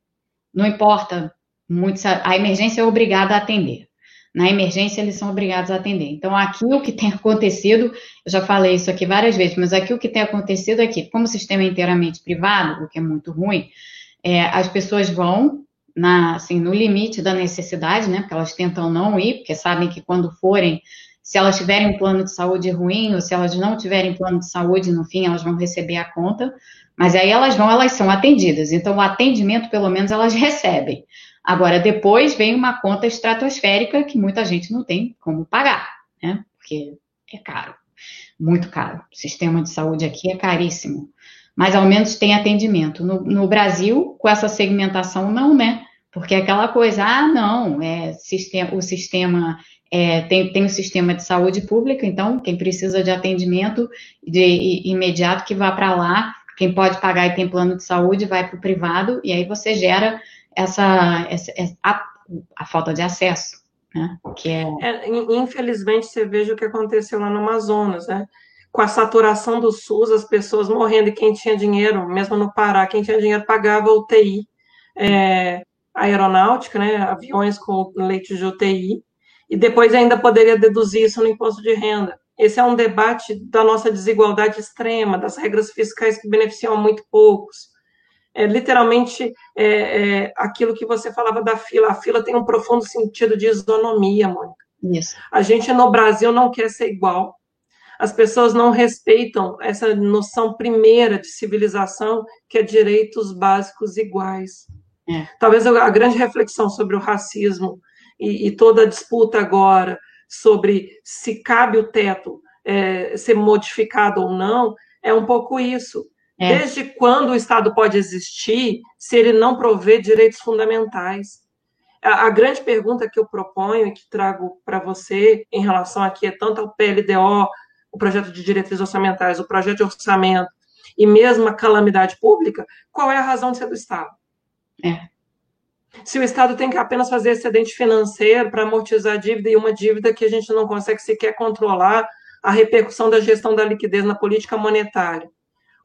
não importa muito, a emergência é obrigada a atender. Na emergência, eles são obrigados a atender. Então, aqui o que tem acontecido, eu já falei isso aqui várias vezes, mas aqui o que tem acontecido é que, como o sistema é inteiramente privado, o que é muito ruim, é, as pessoas vão na, assim, no limite da necessidade, né? Porque elas tentam não ir, porque sabem que quando forem, se elas tiverem um plano de saúde ruim, ou se elas não tiverem plano de saúde, no fim, elas vão receber a conta. Mas aí elas vão, elas são atendidas. Então, o atendimento, pelo menos, elas recebem. Agora, depois vem uma conta estratosférica que muita gente não tem como pagar, né? Porque é caro, muito caro. O sistema de saúde aqui é caríssimo. Mas ao menos tem atendimento. No, no Brasil, com essa segmentação, não, né? Porque é aquela coisa, ah, não, é sistema, o sistema é, tem, tem o sistema de saúde pública, então quem precisa de atendimento de, de imediato que vá para lá, quem pode pagar e tem plano de saúde vai para o privado, e aí você gera essa, essa a, a, falta de acesso, né? Que é... é... Infelizmente, você veja o que aconteceu lá no Amazonas, né? Com a saturação do SUS, as pessoas morrendo, e quem tinha dinheiro, mesmo no Pará, quem tinha dinheiro pagava UTI, é, aeronáutica, né? Aviões com leite de UTI, e depois ainda poderia deduzir isso no imposto de renda. Esse é um debate da nossa desigualdade extrema, das regras fiscais que beneficiam muito poucos é literalmente é, é, aquilo que você falava da fila. A fila tem um profundo sentido de isonomia, Mônica. Isso. A gente no Brasil não quer ser igual. As pessoas não respeitam essa noção primeira de civilização, que é direitos básicos iguais. É. Talvez a grande reflexão sobre o racismo e, e, toda a disputa agora sobre se cabe o teto é, ser modificado ou não, é um pouco isso. É. Desde quando o Estado pode existir se ele não provê direitos fundamentais? A, a grande pergunta que eu proponho e que trago para você em relação aqui é tanto ao PLDO o projeto de diretrizes orçamentárias, o projeto de orçamento e mesmo a calamidade pública, qual é a razão de ser do Estado? É. Se o Estado tem que apenas fazer excedente financeiro para amortizar a dívida e uma dívida que a gente não consegue sequer controlar a repercussão da gestão da liquidez na política monetária.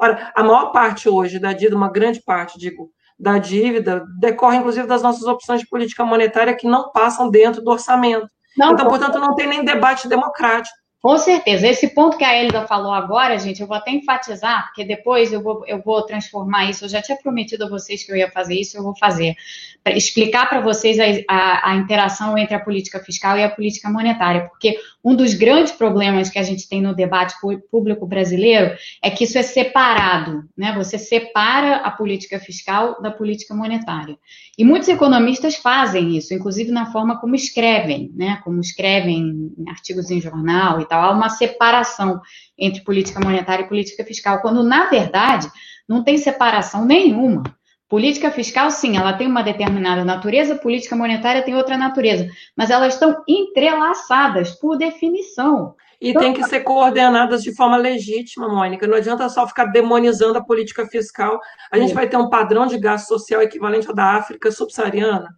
Ora, a maior parte hoje da dívida, uma grande parte, digo, da dívida, decorre inclusive das nossas opções de política monetária que não passam dentro do orçamento. Não, então, portanto, não tem nem debate democrático. Com certeza. Esse ponto que a Elida falou agora, gente, eu vou até enfatizar, porque depois eu vou, eu vou transformar isso. Eu já tinha prometido a vocês que eu ia fazer isso, eu vou fazer. Pra explicar para vocês a, a, a, interação entre a política fiscal e a política monetária. Porque um dos grandes problemas que a gente tem no debate público brasileiro é que isso é separado, né? Você separa a política fiscal da política monetária. E muitos economistas fazem isso, inclusive na forma como escrevem, né? Como escrevem artigos em jornal e Há uma separação entre política monetária e política fiscal, quando na verdade não tem separação nenhuma. Política fiscal, sim, ela tem uma determinada natureza, política monetária tem outra natureza, mas elas estão entrelaçadas por definição. E então, tem que ser coordenadas de forma legítima, Mônica. Não adianta só ficar demonizando a política fiscal. A gente é. vai ter um padrão de gasto social equivalente ao da África subsaariana.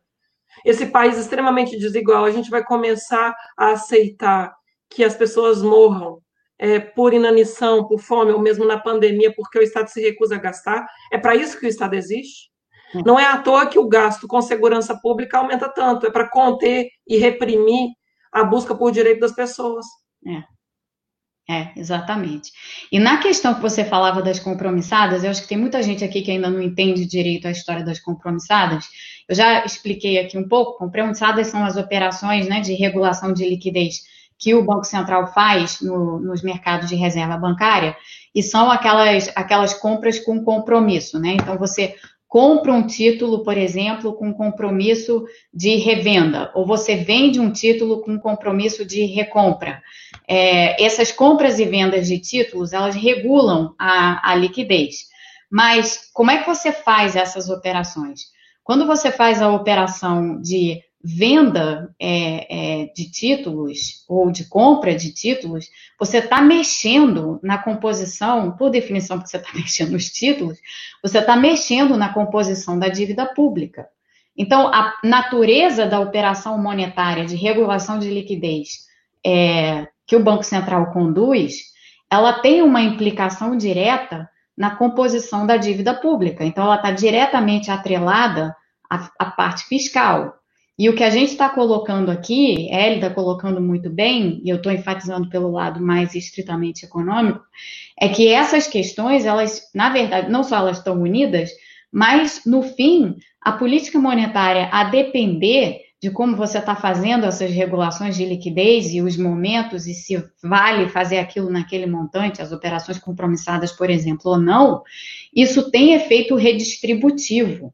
Esse país extremamente desigual, a gente vai começar a aceitar que as pessoas morram é, por inanição, por fome, ou mesmo na pandemia, porque o Estado se recusa a gastar. É para isso que o Estado existe. É. Não é à toa que o gasto com segurança pública aumenta tanto, é para conter e reprimir a busca por direito das pessoas. É. É, exatamente. E na questão que você falava das compromissadas, eu acho que tem muita gente aqui que ainda não entende direito a história das compromissadas. Eu já expliquei aqui um pouco. Compromissadas são as operações né, de regulação de liquidez que o Banco Central faz no, nos mercados de reserva bancária, e são aquelas, aquelas compras com compromisso, né? Então, você compra um título, por exemplo, com compromisso de revenda, ou você vende um título com compromisso de recompra. É, essas compras e vendas de títulos, elas regulam a, a liquidez. Mas como é que você faz essas operações? Quando você faz a operação de venda é, é, de títulos ou de compra de títulos, você está mexendo na composição, por definição, porque você está mexendo nos títulos, você está mexendo na composição da dívida pública. Então, a natureza da operação monetária de regulação de liquidez é, que o Banco Central conduz, ela tem uma implicação direta na composição da dívida pública. Então, ela está diretamente atrelada à, à parte fiscal. E o que a gente está colocando aqui, ele está colocando muito bem, e eu estou enfatizando pelo lado mais estritamente econômico, é que essas questões, elas, na verdade, não só elas estão unidas, mas, no fim, a política monetária, a depender de como você está fazendo essas regulações de liquidez e os momentos, e se vale fazer aquilo naquele montante, as operações compromissadas, por exemplo, ou não, isso tem efeito redistributivo,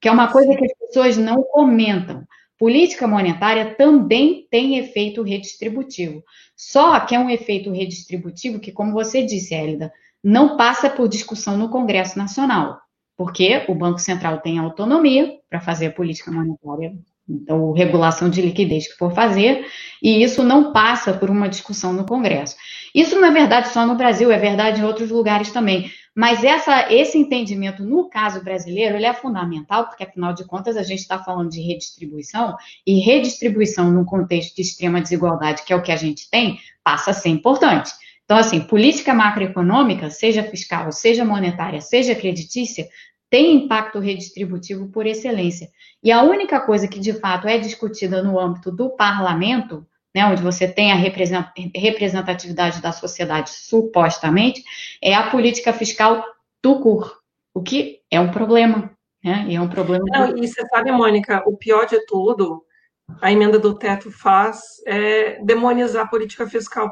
que é uma coisa que as pessoas não comentam. Política monetária também tem efeito redistributivo. Só que é um efeito redistributivo que, como você disse, Hélida, não passa por discussão no Congresso Nacional, porque o Banco Central tem autonomia para fazer a política monetária, então, regulação de liquidez que for fazer, e isso não passa por uma discussão no Congresso. Isso não é verdade só no Brasil, é verdade em outros lugares também. Mas essa, esse entendimento, no caso brasileiro, ele é fundamental, porque, afinal de contas, a gente está falando de redistribuição, e redistribuição num contexto de extrema desigualdade, que é o que a gente tem, passa a ser importante. Então, assim, política macroeconômica, seja fiscal, seja monetária, seja creditícia, tem impacto redistributivo por excelência. E a única coisa que, de fato, é discutida no âmbito do parlamento né, onde você tem a representatividade da sociedade, supostamente, é a política fiscal do CUR, o que é um problema. Né? E é um problema. Não, e você sabe, Mônica, o pior de tudo, a emenda do teto faz é demonizar a política fiscal.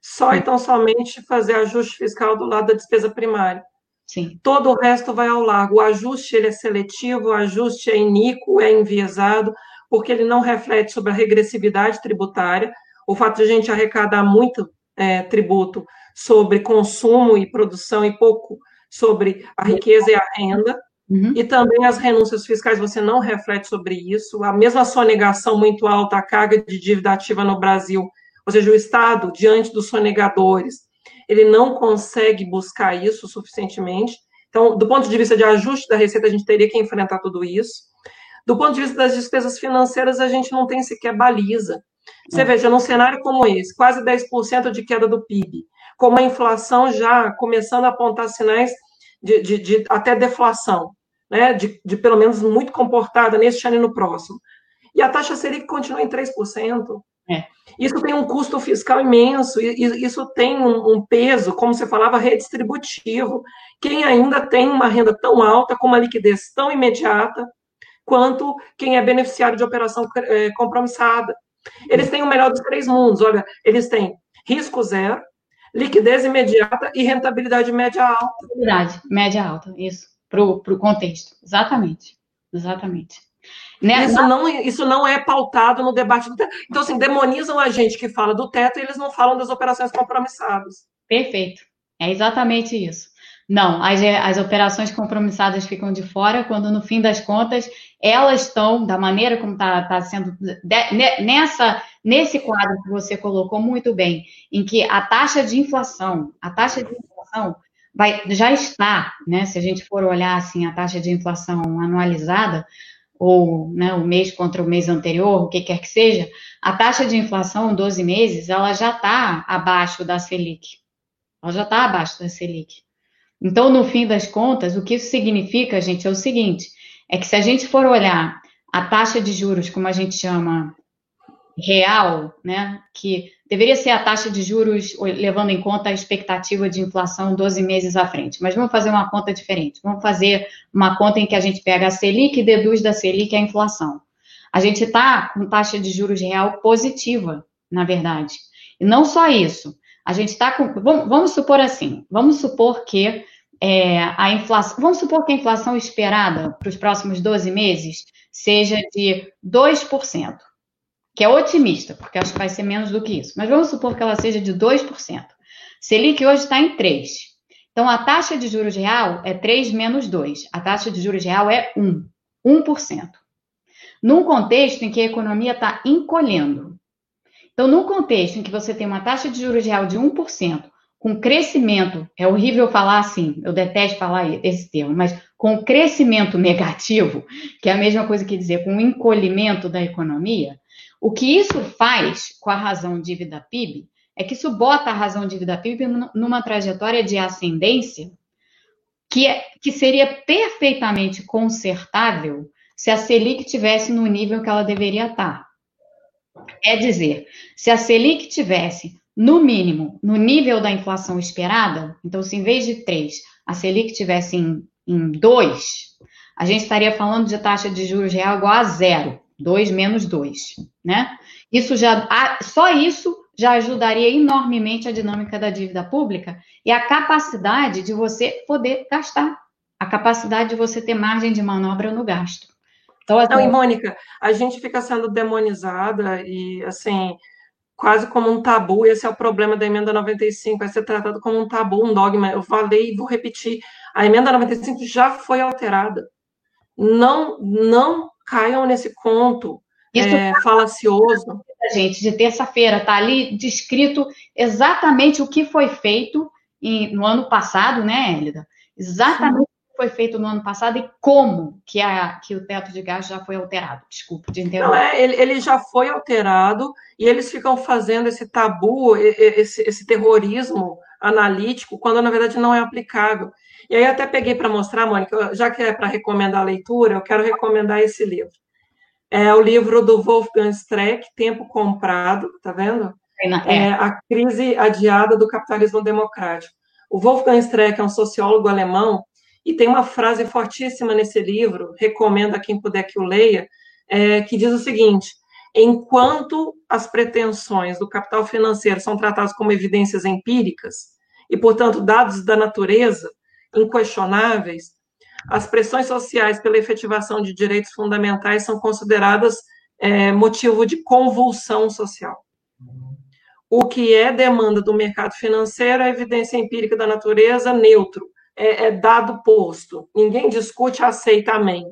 Só e tão somente fazer ajuste fiscal do lado da despesa primária. Sim. Todo o resto vai ao largo. O ajuste ele é seletivo, o ajuste é iníquo, é enviesado porque ele não reflete sobre a regressividade tributária, o fato de a gente arrecadar muito é, tributo sobre consumo e produção e pouco sobre a riqueza e a renda, uhum. e também as renúncias fiscais, você não reflete sobre isso, a mesma sonegação muito alta, a carga de dívida ativa no Brasil, ou seja, o Estado, diante dos sonegadores, ele não consegue buscar isso suficientemente. Então, do ponto de vista de ajuste da receita, a gente teria que enfrentar tudo isso. Do ponto de vista das despesas financeiras, a gente não tem sequer baliza. Você é. veja, num cenário como esse, quase 10% de queda do PIB, com uma inflação já começando a apontar sinais de, de, de até deflação, né, de, de, pelo menos muito comportada neste ano e no próximo. E a taxa Selic continua em 3%. É. Isso tem um custo fiscal imenso, e isso tem um, um, peso, como você falava, redistributivo. Quem ainda tem uma renda tão alta, com uma liquidez tão imediata, quanto quem é beneficiário de operação é, compromissada. Eles têm o melhor dos três mundos. Olha, eles têm risco zero, liquidez imediata e rentabilidade média alta. Rentabilidade média alta, isso, para o contexto. Exatamente. Exatamente. Né? Isso, não, isso não é pautado no debate do teto. Então, assim, demonizam a gente que fala do teto e eles não falam das operações compromissadas. Perfeito. É exatamente isso. Não, as, as operações compromissadas ficam de fora, quando no fim das contas elas estão, da maneira como está tá sendo, de, nessa, nesse quadro que você colocou muito bem, em que a taxa de inflação, a taxa de inflação vai, já está, né, se a gente for olhar assim a taxa de inflação anualizada, ou né, o mês contra o mês anterior, o que quer que seja, a taxa de inflação, 12 meses, ela já está abaixo da Selic. Ela já está abaixo da Selic. Então, no fim das contas, o que isso significa, gente, é o seguinte: é que se a gente for olhar a taxa de juros, como a gente chama real, né, que deveria ser a taxa de juros levando em conta a expectativa de inflação 12 meses à frente. Mas vamos fazer uma conta diferente. Vamos fazer uma conta em que a gente pega a Selic e deduz da Selic a inflação. A gente está com taxa de juros real positiva, na verdade. E não só isso. A gente está com. Vamos, supor assim: vamos supor que é, a inflação. Vamos supor que a inflação esperada para os próximos 12 meses seja de 2%, que é otimista, porque acho que vai ser menos do que isso. Mas vamos supor que ela seja de 2%. Selic hoje está em 3%. Então, a taxa de juros real é 3 menos 2. A taxa de juros real é 1, 1%. Num contexto em que a economia está encolhendo, então, num contexto em que você tem uma taxa de juros real de 1%, com crescimento, é horrível falar assim, eu detesto falar esse termo, mas com crescimento negativo, que é a mesma coisa que dizer com o encolhimento da economia, o que isso faz com a razão dívida PIB é que isso bota a razão dívida PIB numa trajetória de ascendência que, é, que seria perfeitamente consertável se a Selic tivesse no nível que ela deveria estar. É dizer, se a Selic tivesse, no mínimo, no nível da inflação esperada, então se em vez de 3, a Selic tivesse em, em 2, a gente estaria falando de taxa de juros real igual a zero, 2 menos 2, né? Isso já, só isso já ajudaria enormemente a dinâmica da dívida pública e a capacidade de você poder gastar, a capacidade de você ter margem de manobra no gasto. Então, assim, Não, e Mônica, a gente fica sendo demonizada e, assim, quase como um tabu, esse é o problema da emenda 95, vai ser tratado como um tabu, um dogma. Eu falei e vou repetir, a emenda 95 já foi alterada. Não, não caiam nesse conto Isso é, tá falacioso. Gente, de terça-feira, está ali descrito exatamente o que foi feito em, no ano passado, né, Hélida? Exatamente foi feito no ano passado e como que, a, que o teto de gastos já foi alterado? Desculpa de interromper. Não, é, ele, ele, já foi alterado e eles ficam fazendo esse tabu, esse, esse terrorismo analítico, quando na verdade não é aplicável. E aí até peguei para mostrar, Mônica, já que é para recomendar a leitura, eu quero recomendar esse livro. É o livro do Wolfgang Streck, Tempo Comprado, tá vendo? É. é a crise adiada do capitalismo democrático. O Wolfgang Streck é um sociólogo alemão e tem uma frase fortíssima nesse livro, recomendo a quem puder que o leia, é, que diz o seguinte: enquanto as pretensões do capital financeiro são tratadas como evidências empíricas, e, portanto, dados da natureza inquestionáveis, as pressões sociais pela efetivação de direitos fundamentais são consideradas é, motivo de convulsão social. O que é demanda do mercado financeiro é evidência empírica da natureza neutro, é, é dado posto. Ninguém discute, aceita, amém.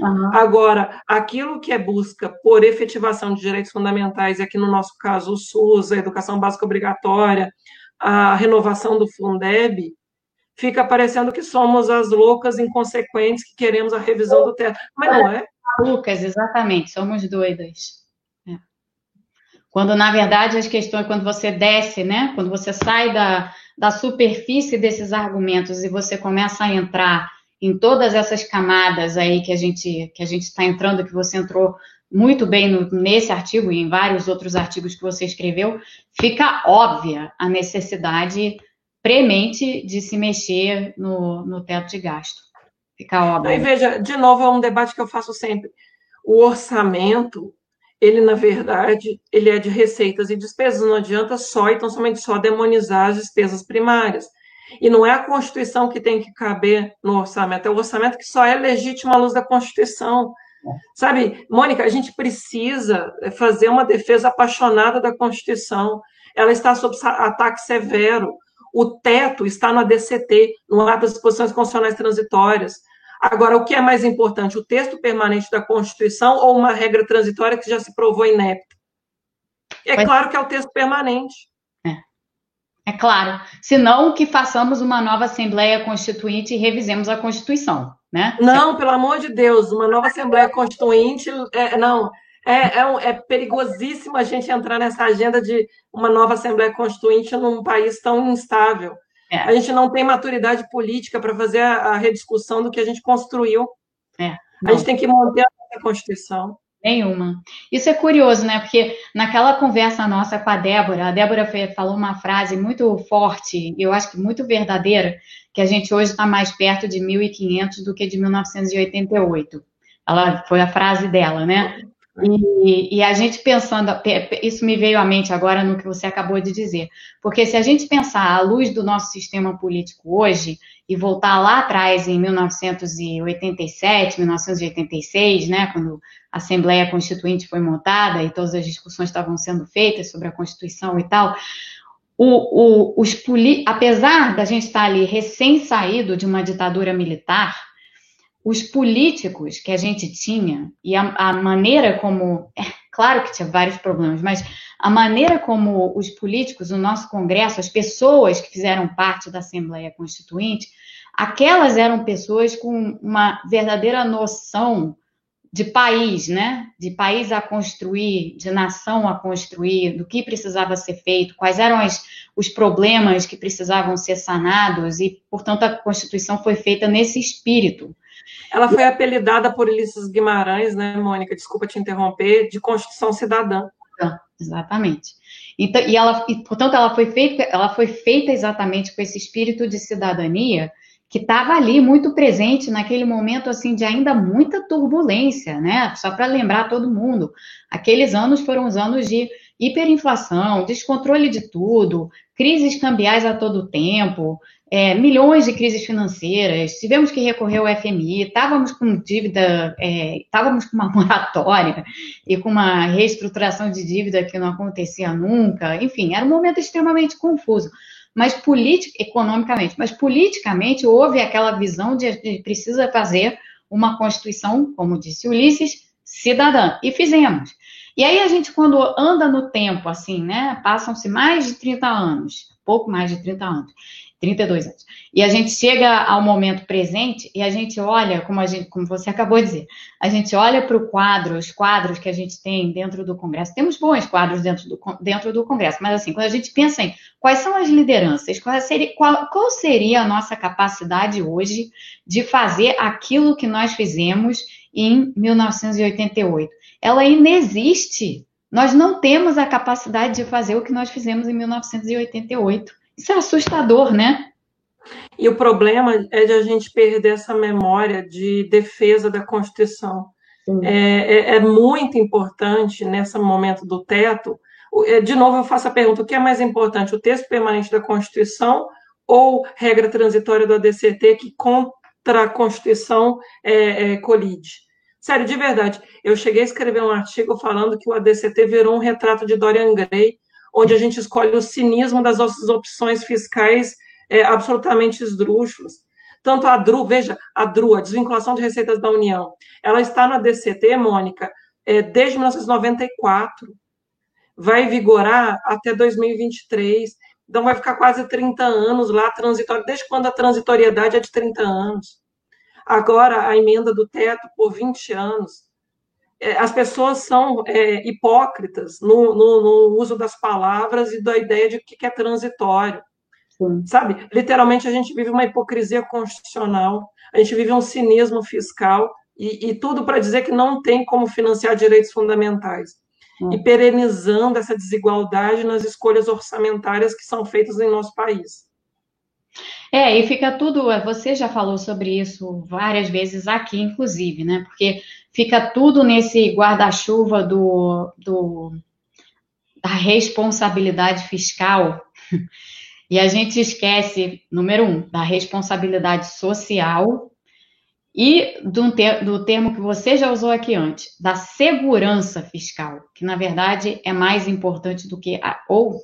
Uhum. Agora, aquilo que é busca por efetivação de direitos fundamentais, aqui no nosso caso o SUS, a educação básica obrigatória, a renovação do Fundeb, fica parecendo que somos as loucas inconsequentes que queremos a revisão do teto. Mas não é. Lucas, exatamente, somos doidas. É. Quando, na verdade, as questões, quando você desce, né? Quando você sai da, da superfície desses argumentos e você começa a entrar em todas essas camadas aí que a gente que a gente está entrando, que você entrou muito bem no, nesse artigo e em vários outros artigos que você escreveu, fica óbvia a necessidade premente de se mexer no, no teto de gasto. Fica óbvio. E veja, de novo, é um debate que eu faço sempre. O orçamento, ele, na verdade, ele é de receitas e despesas. Não adianta só, então, somente só demonizar as despesas primárias. E não é a Constituição que tem que caber no orçamento, é o orçamento que só é legítimo à luz da Constituição. Sabe, Mônica, a gente precisa fazer uma defesa apaixonada da Constituição. Ela está sob ataque severo. O teto está no ADCT, no ato das disposições constitucionais transitórias. Agora, o que é mais importante, o texto permanente da Constituição ou uma regra transitória que já se provou inepta? É claro que é o texto permanente. É. é claro. Senão que façamos uma nova Assembleia Constituinte e revisemos a Constituição, né? Não, pelo amor de Deus, uma nova Assembleia Constituinte, é, não, é, é, é, perigosíssimo a gente entrar nessa agenda de uma nova Assembleia Constituinte num país tão instável. É. A gente não tem maturidade política para fazer a, a, rediscussão do que a gente construiu. É. A gente tem que manter a Constituição. Nenhuma. Isso é curioso, né? Porque naquela conversa nossa com a Débora, a Débora falou uma frase muito forte, eu acho que muito verdadeira, que a gente hoje está mais perto de 1500 do que de 1988. Ela foi a frase dela, né? E, e, a gente pensando, isso me veio à mente agora no que você acabou de dizer, porque se a gente pensar à luz do nosso sistema político hoje e voltar lá atrás em 1987, 1986, né, quando a Assembleia Constituinte foi montada e todas as discussões estavam sendo feitas sobre a Constituição e tal, o, o, os apesar da gente estar ali recém saído de uma ditadura militar, os políticos que a gente tinha e a, a maneira como. É, claro que tinha vários problemas, mas a maneira como os políticos, o nosso Congresso, as pessoas que fizeram parte da Assembleia Constituinte, aquelas eram pessoas com uma verdadeira noção de país, né? De país a construir, de nação a construir, do que precisava ser feito, quais eram as, os problemas que precisavam ser sanados, e, portanto, a Constituição foi feita nesse espírito. Ela foi apelidada por Ulisses Guimarães, né, Mônica? Desculpa te interromper, de Constituição Cidadã. Exatamente. Então, e ela, e, portanto, ela foi feita, ela foi feita exatamente com esse espírito de cidadania que estava ali muito presente naquele momento assim de ainda muita turbulência, né? Só para lembrar todo mundo, aqueles anos foram os anos de hiperinflação, descontrole de tudo, crises cambiais a todo tempo, é, milhões de crises financeiras, tivemos que recorrer ao FMI, estávamos com dívida, é, estávamos com uma moratória e com uma reestruturação de dívida que não acontecia nunca, enfim, era um momento extremamente confuso. Mas politic, economicamente, mas politicamente houve aquela visão de que precisa fazer uma Constituição, como disse Ulisses, cidadã. E fizemos. E aí a gente, quando anda no tempo, assim, né? Passam-se mais de 30 anos, pouco mais de 30 anos. 32 anos. E a gente chega ao momento presente e a gente olha, como, a gente, como você acabou de dizer, a gente olha para o quadro, os quadros que a gente tem dentro do Congresso. Temos bons quadros dentro do, dentro do Congresso, mas assim, quando a gente pensa em quais são as lideranças, qual seria, qual, qual seria a nossa capacidade hoje de fazer aquilo que nós fizemos em 1988? Ela inexiste. Nós não temos a capacidade de fazer o que nós fizemos em 1988. Isso é assustador, né? E o problema é de a gente perder essa memória de defesa da Constituição. É, é, é, muito importante, nesse momento do teto, é, de novo eu faço a pergunta, o que é mais importante, o texto permanente da Constituição ou regra transitória do ADCT que contra a Constituição é, é, colide? Sério, de verdade, eu cheguei a escrever um artigo falando que o ADCT virou um retrato de Dorian Gray, onde a gente escolhe o cinismo das nossas opções fiscais é, absolutamente esdrúxulas. Tanto a DRU, veja, a DRU, a desvinculação de receitas da União, ela está na DCT, Mônica, é, desde 1994. Vai vigorar até 2023. Então, vai ficar quase 30 anos lá, transitório, desde quando a transitoriedade é de 30 anos. Agora, a emenda do teto por 20 anos. É, as pessoas são é, hipócritas no, no, no, uso das palavras e da ideia de que é transitório. Sim. Sabe? Literalmente, a gente vive uma hipocrisia constitucional, a gente vive um cinismo fiscal e, e tudo para dizer que não tem como financiar direitos fundamentais e perenizando essa desigualdade nas escolhas orçamentárias que são feitas em nosso país. É, e fica tudo. Você já falou sobre isso várias vezes aqui, inclusive, né? Porque fica tudo nesse guarda-chuva do, do, da responsabilidade fiscal. E a gente esquece, número um, da responsabilidade social e do, ter, do termo que você já usou aqui antes, da segurança fiscal, que na verdade é mais importante do que, a, ou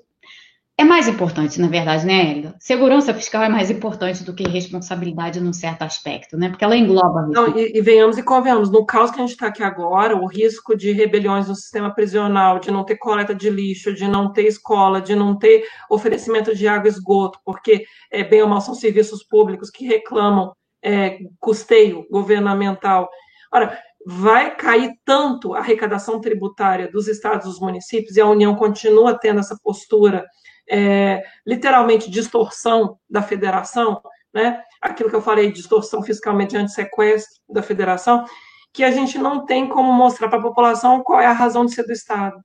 é mais importante, na verdade, né, Hélida? Segurança fiscal é mais importante do que responsabilidade num certo aspecto, né? Porque ela engloba. Não, e, e venhamos e convenhamos, no caos que a gente está aqui agora, o risco de rebeliões no sistema prisional, de não ter coleta de lixo, de não ter escola, de não ter oferecimento de água e esgoto, porque, é, bem ou mal, são serviços públicos que reclamam é, custeio governamental. Ora, vai cair tanto a arrecadação tributária dos estados dos municípios, e a União continua tendo essa postura, é, literalmente, distorção da federação, né? aquilo que eu falei, distorção fiscal mediante sequestro da federação, que a gente não tem como mostrar para a população qual é a razão de ser do Estado.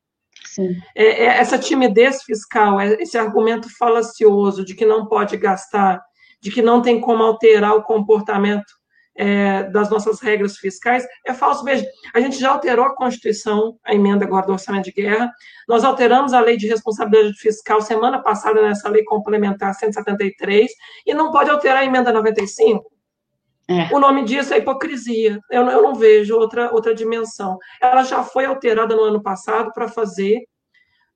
É, é, essa timidez fiscal, é, esse argumento falacioso de que não pode gastar de que não tem como alterar o comportamento é, das nossas regras fiscais, é falso. Veja, a gente já alterou a Constituição, a emenda agora do Orçamento de Guerra, nós alteramos a Lei de Responsabilidade Fiscal semana passada nessa Lei Complementar 173, e não pode alterar a emenda 95. É. O nome disso é hipocrisia. Eu, eu não vejo outra, outra dimensão. Ela já foi alterada no ano passado para fazer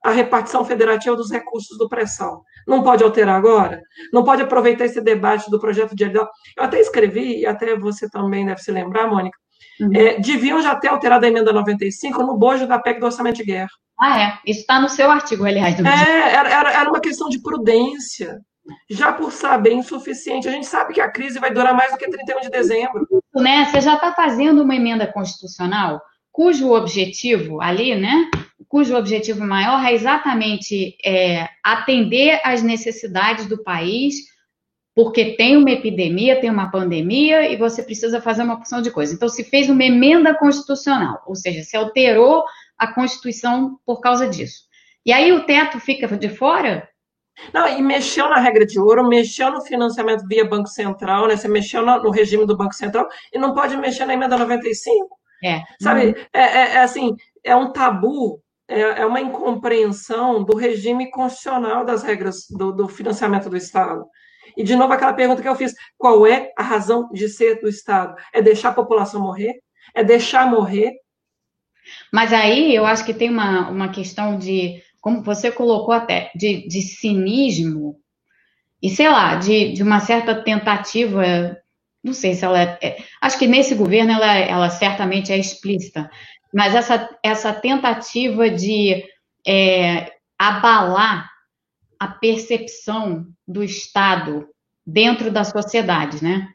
a repartição federativa dos recursos do pré-sal. Não pode alterar agora? Não pode aproveitar esse debate do projeto de lei? Eu até escrevi, e até você também deve se lembrar, Mônica, uhum. é, deviam já ter alterado a emenda 95 no bojo da PEC do orçamento de guerra. Ah, é? Isso está no seu artigo, aliás. Do é, era, era, era uma questão de prudência. Já por saber insuficiente. A gente sabe que a crise vai durar mais do que 31 de dezembro. Né? Você já está fazendo uma emenda constitucional cujo objetivo ali, né, cujo objetivo maior é exatamente é, atender às necessidades do país, porque tem uma epidemia, tem uma pandemia e você precisa fazer uma porção de coisas. Então, se fez uma emenda constitucional, ou seja, se alterou a Constituição por causa disso. E aí o teto fica de fora? Não, e mexeu na regra de ouro, mexeu no financiamento via Banco Central, né? Você mexeu no regime do Banco Central e não pode mexer na emenda 95. É. Sabe, é, é, é assim, é um tabu é, é uma incompreensão do regime constitucional das regras do, do financiamento do Estado. E, de novo, aquela pergunta que eu fiz: qual é a razão de ser do Estado? É deixar a população morrer? É deixar morrer? Mas aí eu acho que tem uma, uma questão de, como você colocou até, de, de cinismo e, sei lá, de, de uma certa tentativa. Não sei se ela é. é acho que nesse governo ela, ela certamente é explícita, mas essa, essa tentativa de é, abalar a percepção do Estado dentro da sociedade, né?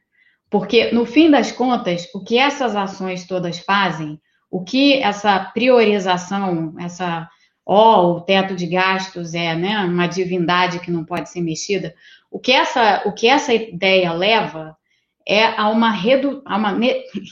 Porque, no fim das contas, o que essas ações todas fazem, o que essa priorização, essa, ó, oh, o teto de gastos é né, uma divindade que não pode ser mexida, o que essa, o que essa ideia leva é a uma, redu a uma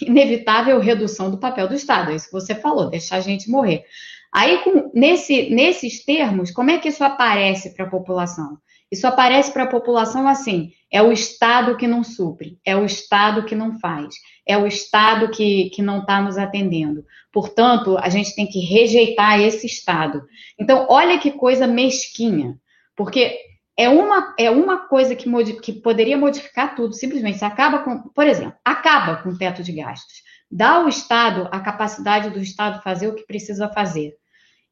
inevitável redução do papel do Estado. É isso que você falou, deixar a gente morrer. Aí, com, nesse, nesses termos, como é que isso aparece para a população? Isso aparece para a população assim: é o Estado que não supre, é o Estado que não faz, é o Estado que, que não está nos atendendo. Portanto, a gente tem que rejeitar esse Estado. Então, olha que coisa mesquinha, porque é uma, é uma coisa que, que poderia modificar tudo, simplesmente. Você acaba com, por exemplo, acaba com o teto de gastos. Dá ao Estado a capacidade do Estado fazer o que precisa fazer.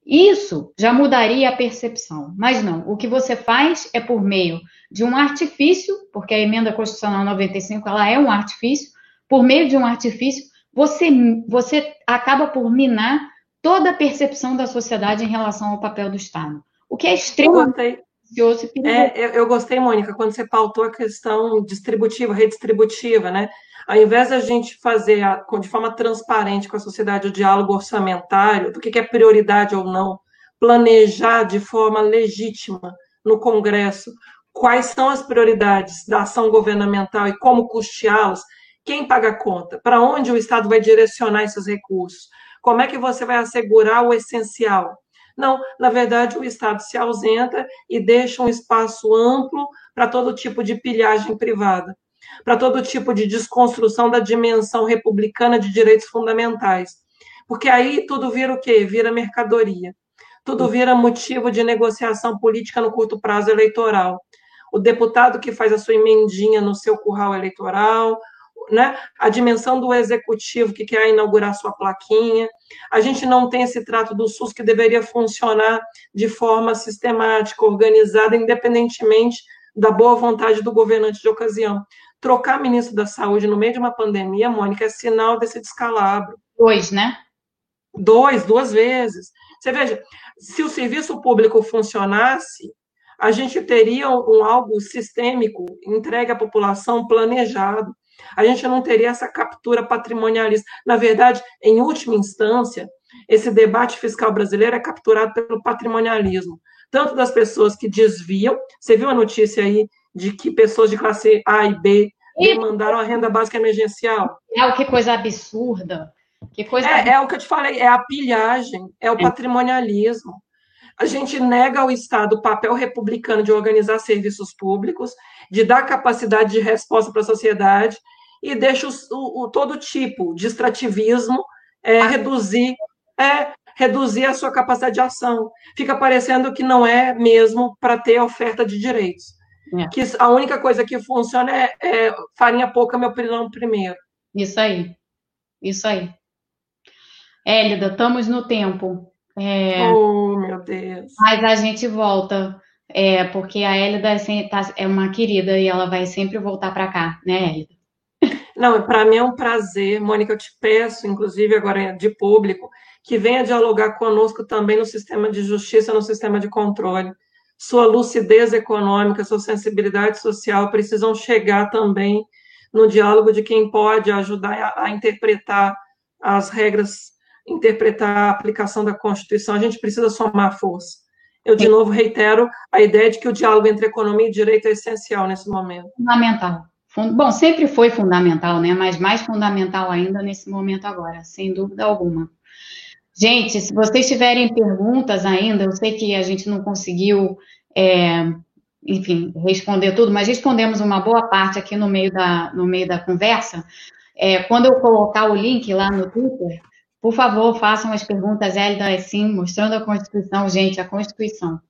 Isso já mudaria a percepção, mas não. O que você faz é por meio de um artifício, porque a emenda constitucional 95 ela é um artifício, por meio de um artifício, você, você acaba por minar toda a percepção da sociedade em relação ao papel do Estado. O que é extremamente e. É, eu, eu gostei, Mônica, quando você pautou a questão distributiva, redistributiva, né? Ao invés da gente fazer a, de forma transparente com a sociedade o diálogo orçamentário, do que, que é prioridade ou não, planejar de forma legítima no Congresso quais são as prioridades da ação governamental e como custeá-las, quem paga a conta, para onde o Estado vai direcionar esses recursos, como é que você vai assegurar o essencial. Não, na verdade, o Estado se ausenta e deixa um espaço amplo para todo tipo de pilhagem privada, para todo tipo de desconstrução da dimensão republicana de direitos fundamentais. Porque aí tudo vira o quê? Vira mercadoria. Tudo vira motivo de negociação política no curto prazo eleitoral o deputado que faz a sua emendinha no seu curral eleitoral, né? a dimensão do executivo que quer inaugurar sua plaquinha. A gente não tem esse trato do SUS que deveria funcionar de forma sistemática, organizada, independentemente da boa vontade do governante de ocasião. Trocar ministro da Saúde no meio de uma pandemia, Mônica, é sinal desse descalabro. Dois, né? Dois, duas vezes. Você veja, se o serviço público funcionasse, a gente teria um algo sistêmico entregue à população planejado. A gente não teria essa captura patrimonialista. Na verdade, em última instância, esse debate fiscal brasileiro é capturado pelo patrimonialismo, tanto das pessoas que desviam. Você viu a notícia aí de que pessoas de classe A e B demandaram a renda básica emergencial? É o que coisa absurda. Que coisa é, é, o que eu te falei, é a pilhagem, é o é. patrimonialismo a gente nega ao Estado o papel republicano de organizar serviços públicos, de dar capacidade de resposta para a sociedade e deixa o, o, todo tipo de extrativismo é, reduzir, é, reduzir a sua capacidade de ação. Fica parecendo que não é mesmo para ter oferta de direitos. É. Que a única coisa que funciona é, é farinha pouca, meu pilão primeiro. Isso aí. Isso aí. Hélida, estamos no tempo. É, oh, meu Deus. Mas a gente volta, é, porque a Hélida é, tá, é uma querida e ela vai sempre voltar para cá, né, Hélida? Não, para mim é um prazer, Mônica, eu te peço, inclusive agora de público, que venha dialogar conosco também no sistema de justiça, no sistema de controle. Sua lucidez econômica, sua sensibilidade social precisam chegar também no diálogo de quem pode ajudar a, a interpretar as regras interpretar a aplicação da Constituição, a gente precisa somar força. Eu, de novo, reitero a ideia de que o diálogo entre economia e direito é essencial nesse momento. Fundamental. Bom, sempre foi fundamental, né? Mas mais fundamental ainda nesse momento agora, sem dúvida alguma. Gente, se vocês tiverem perguntas ainda, eu sei que a gente não conseguiu, é, enfim, responder tudo, mas respondemos uma boa parte aqui no meio da, no meio da conversa. É, quando eu colocar o link lá no Twitter, por favor, façam as perguntas, Hélida, assim, mostrando a Constituição, gente, a Constituição.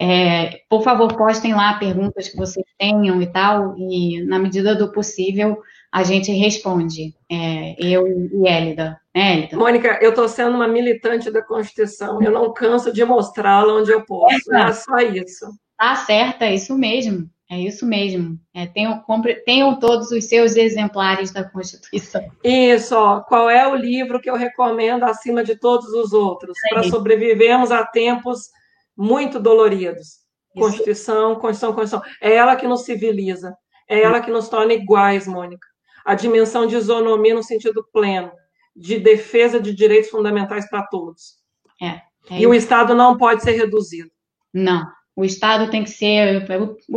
É, por favor, postem lá perguntas que vocês tenham e tal, e na medida do possível a gente responde, é, eu e Hélida. Né, Hélida? Mônica, eu estou sendo uma militante da Constituição, eu não canso de mostrá-la onde eu posso, é, é só isso. Tá certa, é isso mesmo. É isso mesmo. É, tenham, compre, tenham todos os seus exemplares da Constituição. Isso, ó, qual é o livro que eu recomendo acima de todos os outros é para sobrevivermos a tempos muito doloridos? Isso. Constituição, Constituição, Constituição. É ela que nos civiliza, é ela que nos torna iguais, Mônica. A dimensão de isonomia no sentido pleno, de defesa de direitos fundamentais para todos. É, é e isso. o Estado não pode ser reduzido. Não, o Estado tem que ser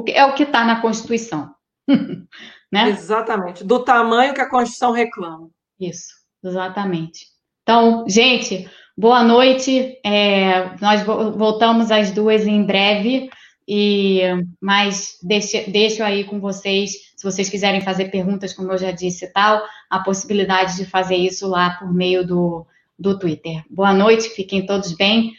é o que está na Constituição. né? Exatamente, do tamanho que a Constituição reclama. Isso, exatamente. Então, gente, boa noite. É, nós voltamos às duas em breve. E mas deixo, deixo aí com vocês, se vocês quiserem fazer perguntas, como eu já disse e tal, a possibilidade de fazer isso lá por meio do, do Twitter. Boa noite, fiquem todos bem.